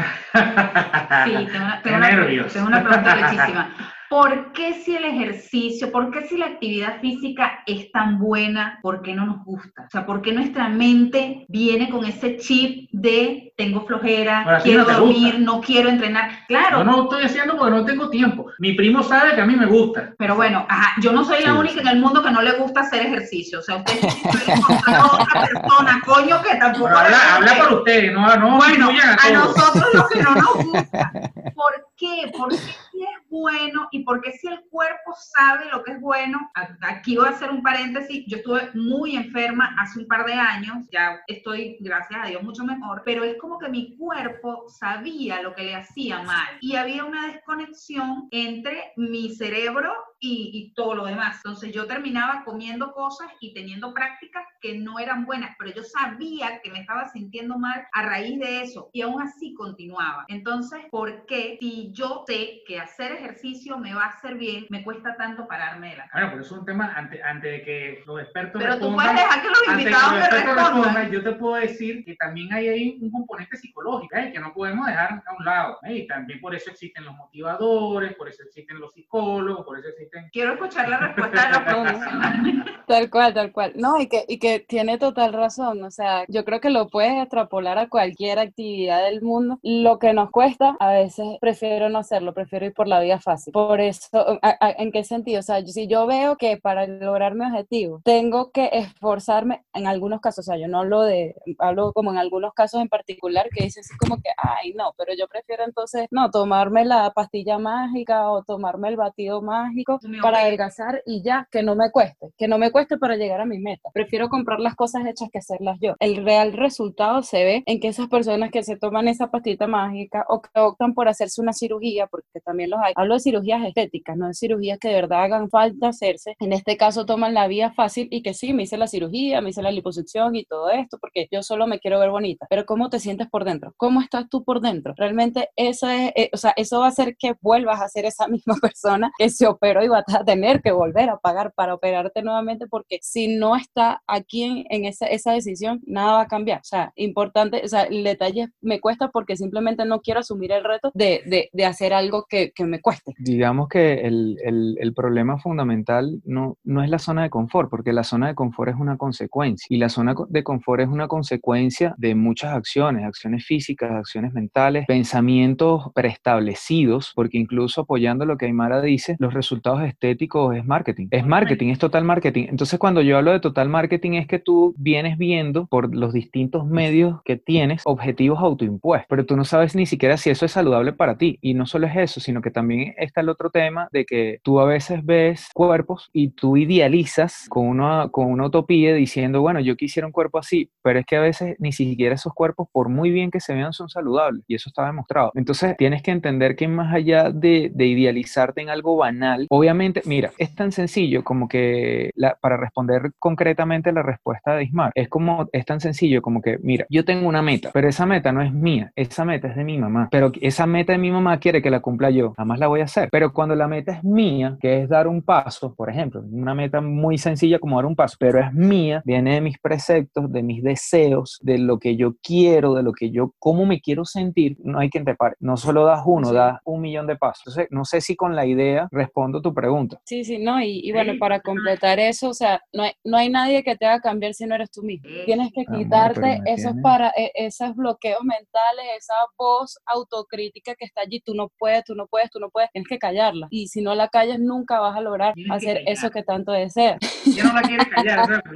Sí, tengo una, tengo una pregunta rechísima. ¿Por qué si el ejercicio, por qué si la actividad física es tan buena, por qué no nos gusta? O sea, ¿por qué nuestra mente viene con ese chip de tengo flojera, Ahora, ¿a ti quiero no dormir, gusta? no quiero entrenar? Claro, no lo estoy haciendo porque no tengo tiempo. Mi primo sabe que a mí me gusta. pero bueno, ajá, yo no soy la Sí, única sí. en el mundo que no le gusta hacer ejercicio. O sea, usted a otra persona, coño, que tampoco Pero habla, habla por ustedes, no, no Bueno, a nosotros lo que no nos gusta. ¿Por qué? Porque si es bueno y porque si el cuerpo sabe lo que es bueno. Aquí voy a hacer un paréntesis. Yo estuve muy enferma hace un par de años. Ya estoy, gracias a Dios, mucho mejor. Pero es como que mi cuerpo sabía lo que le hacía mal. Y había una desconexión entre mi cerebro y, y todo lo demás. Entonces yo terminaba comiendo cosas y teniendo prácticas que no eran buenas, pero yo sabía que me estaba sintiendo mal a raíz de eso y aún así continuaba. Entonces, ¿por qué si yo sé que hacer ejercicio me va a hacer bien, me cuesta tanto pararme de la cama? Bueno, pero eso es un tema antes, antes de que los expertos Pero tú puedes dejar que los invitados los me respondan, yo te puedo decir que también hay ahí un componente psicológico ¿eh? que no podemos dejar a un lado. ¿eh? Y también por eso existen los motivadores, por eso existen los psicólogos, por eso existen... Quiero escuchar la respuesta de los profesionales. Tal cual, tal cual. No, y que, y que tiene total razón. O sea, yo creo que lo puedes extrapolar a cualquier actividad del mundo. Lo que nos cuesta, a veces prefiero no hacerlo, prefiero ir por la vía fácil. Por eso, ¿a- a- ¿en qué sentido? O sea, si yo veo que para lograr mi objetivo tengo que esforzarme en algunos casos, o sea, yo no hablo de, hablo como en algunos casos en particular que dicen así como que, ay, no, pero yo prefiero entonces, no, tomarme la pastilla mágica o tomarme el batido mágico para adelgazar y ya, que no me cueste, que no me cueste para llegar a mi meta. Prefiero comprar las cosas hechas que hacerlas yo. El real resultado se ve en que esas personas que se toman esa pastita mágica o que optan por hacerse una cirugía, porque también los hay, hablo de cirugías estéticas, no de cirugías que de verdad hagan falta hacerse. En este caso toman la vía fácil y que sí, me hice la cirugía, me hice la liposucción y todo esto, porque yo solo me quiero ver bonita. Pero ¿cómo te sientes por dentro? ¿Cómo estás tú por dentro? Realmente eso es, eh, o sea, eso va a hacer que vuelvas a ser esa misma persona que se operó y va a tener que volver a pagar para operarte nuevamente, porque si no está aquí en, en esa, esa decisión, nada va a cambiar. O sea, importante, o sea, el detalle me cuesta porque simplemente no quiero asumir el reto de, de, de hacer algo que, que, me cueste. Digamos que el, el, el, problema fundamental no, no es la zona de confort, porque la zona de confort es una consecuencia y la zona de confort es una consecuencia de muchas acciones, acciones físicas, acciones mentales, pensamientos preestablecidos, porque incluso apoyando lo que Aymara dice, los resultados estéticos es marketing. Es marketing, es total marketing. Entonces cuando yo hablo de total marketing es que tú vienes viendo por los distintos medios que tienes objetivos autoimpuestos, pero tú no sabes ni siquiera si eso es saludable para ti. Y no solo es eso, sino que también está el otro tema de que tú a veces ves cuerpos y tú idealizas con una, con una utopía diciendo, bueno, yo quisiera un cuerpo así, pero es que a veces ni siquiera esos cuerpos, por muy bien que se vean, son saludables. Y eso está demostrado. Entonces tienes que entender que más allá de, de idealizarte en algo banal, obviamente, mira, es tan sencillo como que la, para responder concretamente la respuesta de Ismar, es como, es tan sencillo como que, mira, yo tengo una meta, pero esa meta no es mía, esa meta es de mi mamá, pero esa meta de mi mamá quiere que la cumpla yo, jamás la voy a hacer. Pero cuando la meta es mía, que es dar un paso, por ejemplo, una meta muy sencilla como dar un paso, pero es mía, viene de mis preceptos, de mis deseos, de lo que yo quiero, de lo que yo, cómo me quiero sentir, no hay quien te pare. No solo das uno, das un millón de pasos. Entonces, no sé si con la idea respondo tu pregunta. Sí, sí, no, y, y bueno, para completar eso, o sea, no hay, no hay nadie que te haga cambiar si no eres tú mismo. Tienes que quitarte Amor, esos, para, esos bloqueos mentales, esa voz autocrítica que está allí, tú no puedes, tú no puedes, tú no puedes, tienes que callarla. Y si no la callas, nunca vas a lograr tienes hacer que eso que tanto deseas. Ya no la quieres callar,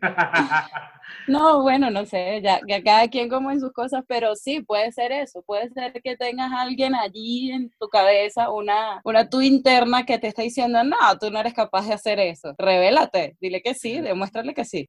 No, bueno, no sé, ya, ya, cada quien como en sus cosas, pero sí, puede ser eso, puede ser que tengas a alguien allí en tu cabeza, una, una tú interna que te está diciendo, no, tú no eres capaz de hacer eso, revélate, dile que sí, demuéstrale que sí.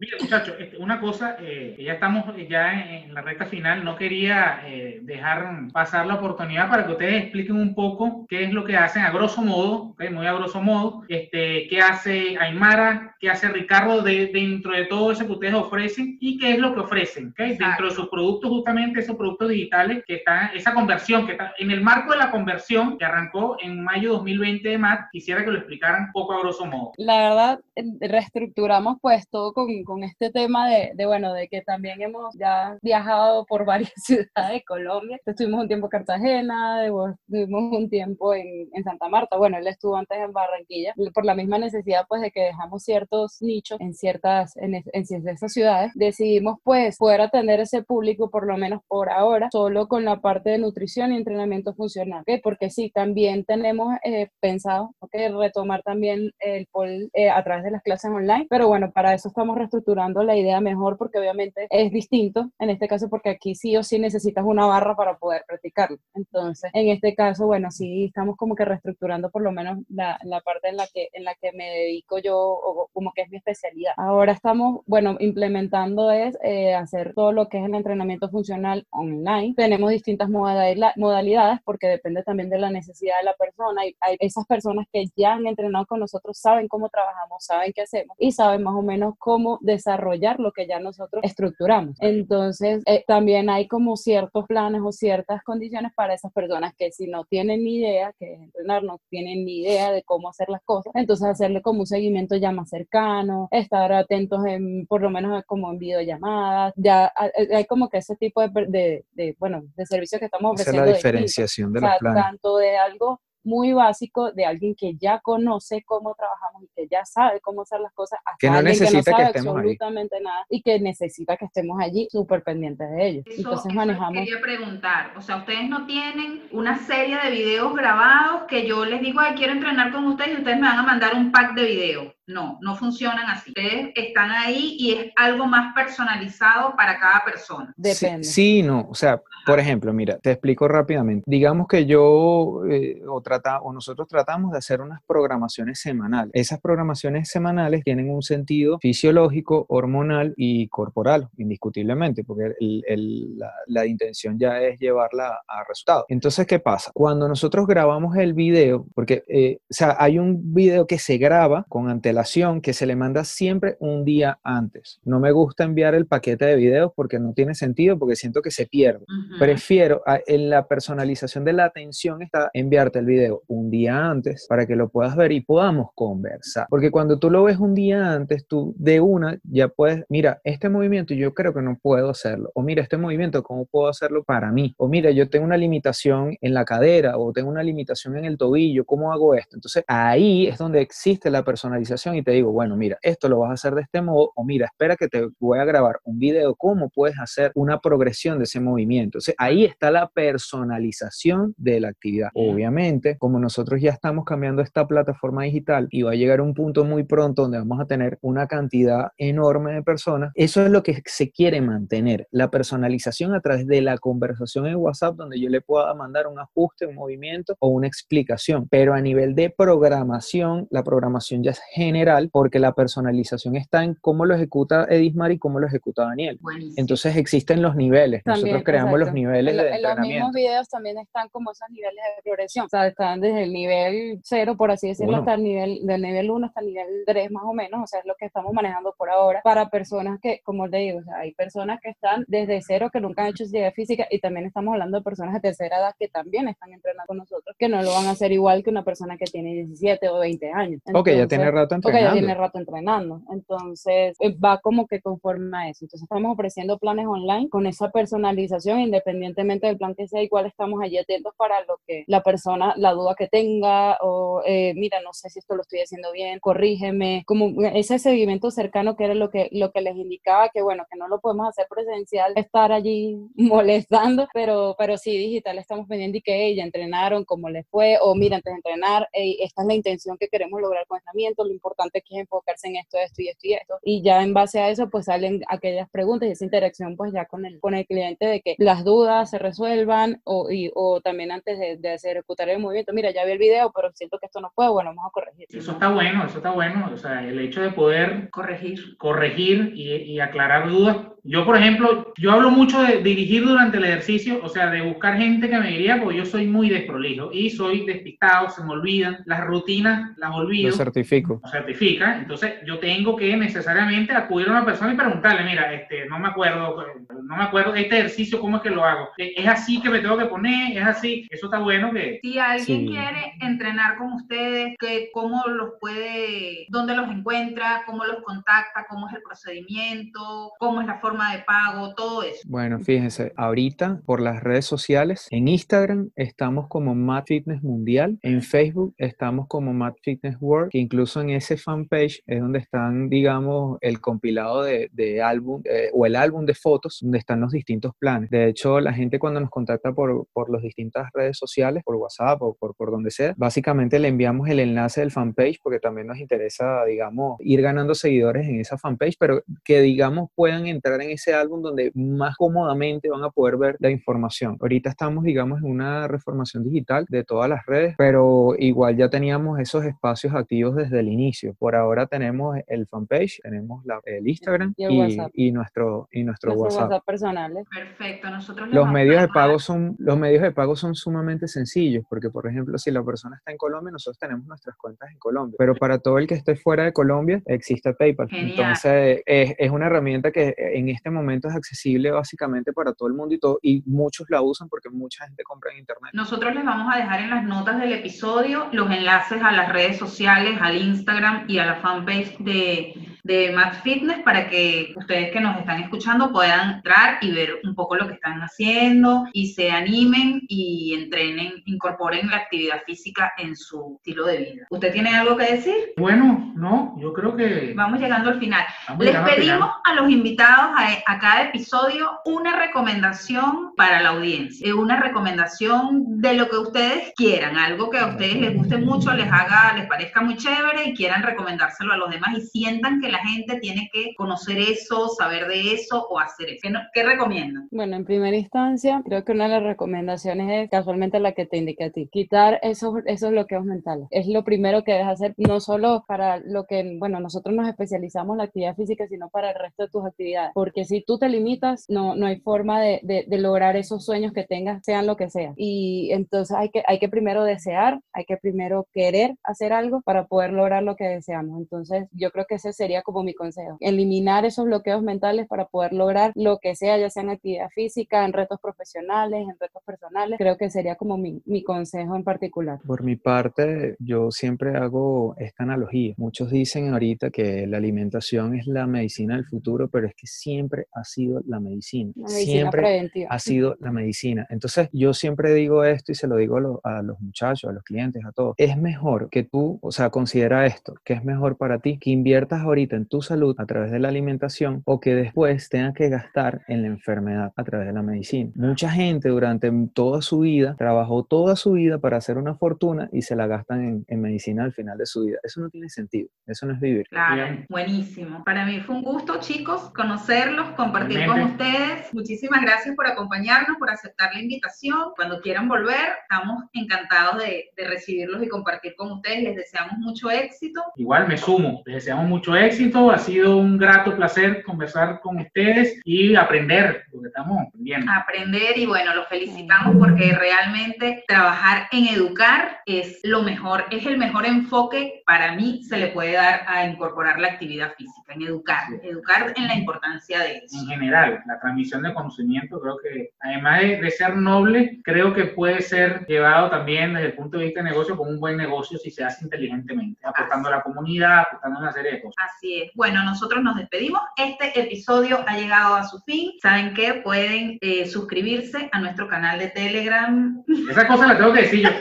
Mira, muchachos, una cosa, eh, ya estamos ya en la recta final, no quería eh, dejar pasar la oportunidad para que ustedes expliquen un poco qué es lo que hacen a grosso modo, okay, muy a grosso modo, este, qué hace Aymara, qué hace Ricardo de, dentro de todo eso que ustedes ofrecen y qué es lo que ofrecen, ¿okay? dentro de sus productos, justamente esos productos digitales que están, esa conversión, que está en el marco de la conversión que arrancó en mayo 2020 de MAT, quisiera que lo explicaran un poco a grosso modo. La verdad, reestructuramos pues todo con, con este tema de, de, bueno, de que también hemos ya viajado por varias ciudades de Colombia. Estuvimos un tiempo en Cartagena, estuvimos un tiempo en, en Santa Marta, bueno, él estuvo antes en Barranquilla, por la misma necesidad pues de que dejamos ciertos nichos en ciertas, en, en, en esas ciudades, decidimos pues poder atender ese público por lo menos por ahora, solo con la parte de nutrición y entrenamiento funcional, ¿okay? porque sí, también tenemos eh, pensado ¿okay? retomar también el POL eh, a través de las clases online, pero bueno, para eso estamos reestructurando la idea mejor porque obviamente es distinto, en este caso porque aquí sí o sí necesitas una barra para poder practicarlo. Entonces, en este caso, bueno, sí estamos como que reestructurando por lo menos la, la parte en la, que, en la que me dedico yo o como que es mi especialidad. Ahora estamos, bueno, implementando es eh, hacer todo lo que es el entrenamiento funcional online. Tenemos distintas modalidades porque depende también de la necesidad de la persona. Hay, hay esas personas que ya han entrenado con nosotros, saben cómo trabajamos, saben qué hacemos y saben más o menos cómo desarrollar lo que ya nosotros estructuramos. Entonces, eh, también hay como ciertos planes o ciertas condiciones para esas personas que si no tienen ni idea, que es entrenar, no tienen ni idea de cómo hacer las cosas, entonces hacerle como un seguimiento ya más cercano, estar atentos en, por lo menos como en videollamadas, ya hay como que ese tipo de, de, de bueno, de servicios que estamos ofreciendo. Esa es la diferenciación de, de los planes. Tanto de algo muy básico de alguien que ya conoce cómo trabajamos y que ya sabe cómo hacer las cosas, hasta que no necesita que, no sabe que absolutamente ahí. nada y que necesita que estemos allí súper pendientes de ellos. Eso, Entonces eso manejamos. Quería preguntar, o sea, ustedes no tienen una serie de videos grabados que yo les digo, ay, quiero entrenar con ustedes y ustedes me van a mandar un pack de videos. No, no funcionan así. Ustedes están ahí y es algo más personalizado para cada persona. Depende. Sí, no. O sea, por ejemplo, mira, te explico rápidamente. Digamos que yo eh, o, trata, o nosotros tratamos de hacer unas programaciones semanales. Esas programaciones semanales tienen un sentido fisiológico, hormonal y corporal, indiscutiblemente, porque la, la, intención ya es llevarla a resultados. Entonces, ¿qué pasa? Cuando nosotros grabamos el video, porque eh, o sea, hay un video que se graba con antelación que se le manda siempre un día antes. No me gusta enviar el paquete de videos porque no tiene sentido, porque siento que se pierde. Prefiero, en la personalización de la atención está enviarte el video un día antes para que lo puedas ver y podamos conversar. Porque cuando tú lo ves un día antes, tú de una ya puedes, mira, este movimiento yo creo que no puedo hacerlo. O mira, este movimiento, ¿cómo puedo hacerlo para mí? O mira, yo tengo una limitación en la cadera o tengo una limitación en el tobillo, ¿cómo hago esto? Entonces ahí es donde existe la personalización y te digo, bueno, mira, esto lo vas a hacer de este modo o mira, espera que te voy a grabar un video, cómo puedes hacer una progresión de ese movimiento. Entonces ahí está la personalización de la actividad. Obviamente, como nosotros ya estamos cambiando esta plataforma digital y va a llegar un punto muy pronto donde vamos a tener una cantidad enorme de personas, eso es lo que se quiere mantener, la personalización a través de la conversación en WhatsApp donde yo le pueda mandar un ajuste, un movimiento o una explicación. Pero a nivel de programación, la programación ya es general porque la personalización está en cómo lo ejecuta Edismar y cómo lo ejecuta Daniel. Entonces existen los niveles. Nosotros creamos los niveles de En los mismos videos también están como esos niveles de progresión. O sea, están desde el nivel cero, por así decirlo, hasta el nivel, del nivel 1 hasta el nivel 3 más o menos. O sea, es lo que estamos manejando por ahora para personas que, como te digo, o sea, hay personas que están desde cero, que nunca han hecho actividad física y también estamos hablando de personas de tercera edad que también están entrenando con nosotros, que no lo van a hacer igual que una persona que tiene 17 o 20 años. ok, ya tiene rato Ok, ya tiene rato entrenando. Entonces, eh, va como que conforme a eso. Entonces, estamos ofreciendo planes online con esa personalización independientemente del plan que sea, igual estamos allí atentos para lo que la persona, la duda que tenga, o eh, mira, no sé si esto lo estoy haciendo bien, corrígeme, como ese seguimiento cercano que era lo que, lo que les indicaba, que bueno, que no lo podemos hacer presencial, estar allí molestando, pero, pero sí digital estamos pendientes y que ella entrenaron, cómo les fue, o mira, antes de entrenar, esta es la intención que queremos lograr con entrenamiento, lo importante que es enfocarse en esto, esto y esto y esto, y ya en base a eso pues salen aquellas preguntas y esa interacción pues ya con el, con el cliente de que las dudas se resuelvan o, y, o también antes de, de, ejecutar el movimiento, mira, ya vi el video, pero siento que esto no puedo, bueno, vamos a corregir. Eso está bueno, eso está bueno, o sea, el hecho de poder corregir, corregir y, y aclarar dudas yo, por ejemplo, yo hablo mucho de dirigir durante el ejercicio, o sea, de buscar gente que me diría, porque yo soy muy desprolijo y soy despistado, se me olvidan, las rutinas las olvido. Lo certifico. Lo certifica, entonces yo tengo que necesariamente acudir a una persona y preguntarle, mira, este, no me acuerdo, no me acuerdo este ejercicio, ¿cómo es que lo hago? ¿Es así que me tengo que poner? ¿Es así? Eso está bueno que... Si alguien quiere entrenar con ustedes, que, ¿cómo los puede, dónde los encuentra, cómo los contacta, cómo es el procedimiento, cómo es la forma de pago, todo eso? Bueno, fíjense, ahorita por las redes sociales, en Instagram estamos como Mad Fitness Mundial, en Facebook estamos como Mad Fitness World, que incluso en ese fanpage es donde están, digamos, el compilado de, álbum eh, o el álbum de fotos donde están los distintos planes. De hecho, la gente cuando nos contacta por, por las distintas redes sociales, por WhatsApp o por donde sea, básicamente le enviamos el enlace del fanpage porque también nos interesa, digamos, ir ganando seguidores en esa fanpage, pero que, digamos, puedan entrar en ese álbum donde más cómodamente van a poder ver la información. Ahorita estamos, digamos, en una reformación digital de todas las redes, pero igual ya teníamos esos espacios activos desde el inicio. Por ahora tenemos el fanpage, tenemos la, el Instagram y, nuestro, y nuestro WhatsApp. personales. Perfecto, nosotros los medios de pago son los medios de pago son sumamente sencillos porque por ejemplo si la persona está en Colombia nosotros tenemos nuestras cuentas en Colombia pero para todo el que esté fuera de Colombia existe PayPal entonces es, es, una herramienta que en este momento es accesible básicamente para todo el mundo y, todo, y muchos la usan porque mucha gente compra en Internet. Nosotros les vamos a dejar en las notas del episodio los enlaces a las redes sociales, al Instagram y a la fanpage de, de Mad Fitness para que ustedes que nos están escuchando puedan entrar y ver un poco lo que están haciendo y se animen y entrenen, incorporen la actividad física en su estilo de vida. ¿Usted tiene algo que decir? Bueno, no, yo creo que... Vamos llegando al final. Les pedimos a los invitados a, a, cada episodio una recomendación para la audiencia, eh, una recomendación de lo que ustedes quieran, algo que a ustedes les guste mucho, les haga, les parezca muy chévere y quieran recomendárselo a los demás y sientan que la gente tiene que conocer eso, saber de eso o hacer eso. ¿Qué, qué recomiendan? Bueno, en primera instancia, creo que una de las recomendaciones es casualmente la que te indiqué a ti, quitar esos, esos bloqueos mentales. Es lo primero que debes hacer, no solo para lo que, bueno, nosotros nos especializamos en la actividad física, sino para el resto de tus actividades. Porque si tú te limitas, no, no hay forma de, de, de lograr esos sueños que tengas, sean lo que sea. Y entonces hay que, hay que primero desear, hay que primero querer hacer algo para poder lograr lo que deseamos. Entonces yo creo que ese sería como mi consejo. Eliminar esos bloqueos mentales para poder lograr lo que sea, ya sea en actividad física, en retos profesionales, en retos personales. Creo que sería como mi, mi consejo en particular. Por mi parte, yo siempre hago esta analogía. Muchos dicen ahorita que la alimentación es la medicina del futuro, pero es que siempre ha sido la medicina. La medicina siempre preventiva. ha sido la medicina. Entonces, yo siempre digo esto y se lo digo a, lo- a los muchachos, a los clientes, a todos. Es mejor que tú, o sea, considera esto, que es mejor para ti que inviertas ahorita en tu salud a través de la alimentación o que después tengas que gastar en la enfermedad a través de la medicina. Mucha gente durante toda su vida trabajó toda su vida para hacer una fortuna y se la gastan en, en medicina al final de su vida. Eso no tiene sentido. Eso no es vivir. Claro, Bien. buenísimo. Para mí fue un gusto, chicos, conocerlos, compartir con ustedes. Muchísimas gracias por acompañarnos, por aceptar la invitación. Cuando quieran volver, estamos encantados de, de recibirlos y compartir con ustedes. Les deseamos mucho éxito. Igual me sumo. Les deseamos mucho éxito. Ha sido un grato placer conversar con ustedes y aprender lo que estamos aprendiendo. aprender y bueno, los felicitamos porque realmente trabajar en educar es lo mejor, es el mejor enfoque para mí se le puede dar a incorporar la actividad física, en educar, educar en la importancia de eso. En general, la transmisión de conocimiento creo que, además de, de ser noble, creo que puede ser llevado también desde el punto de vista de negocio como un buen negocio si se hace inteligentemente, aportando a la comunidad, aportando a una serie de cosas. Así es. Bueno, nosotros nos despedimos. Este episodio ha llegado a su fin. ¿Saben qué? Pueden eh, suscribirse a nuestro canal de Telegram. Esa cosa la tengo que decir yo.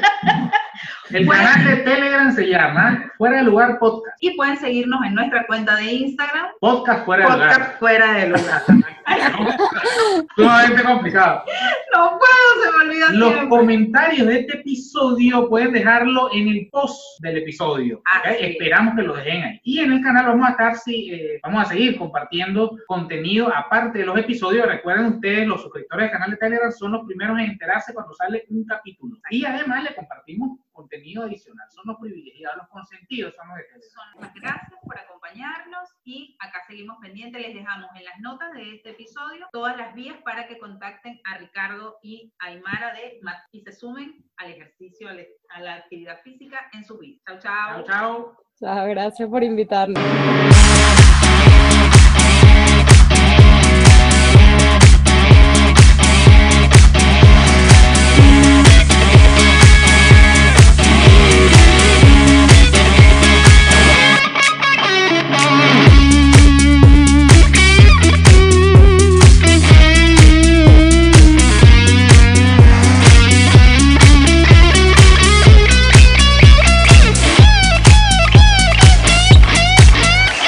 El canal de Telegram se llama Fuera de Lugar Podcast. Y pueden seguirnos en nuestra cuenta de Instagram, Podcast Fuera de Lugar. Podcast Fuera de Lugar. Sumamente complicado. No puedo, se me olvida Los siempre. comentarios de este episodio pueden dejarlo en el post del episodio. es. Esperamos que lo dejen ahí. Y en el canal vamos a estar, sí, eh, vamos a seguir compartiendo contenido aparte de los episodios. Recuerden ustedes, los suscriptores del canal de Telegram son los primeros en enterarse cuando sale un capítulo. Y además le compartimos contenido adicional. Son los privilegiados, los consentidos, son los de Telegram. Son las gracias por acompañarnos y acá seguimos pendientes. Les dejamos en las notas de este episodio todas las vías para que contacten a Ricardo y Aymara de MAT y se sumen al ejercicio, a la- a la actividad física en su vida. Chao, chao. Chao, chao. Chao, gracias por invitarnos.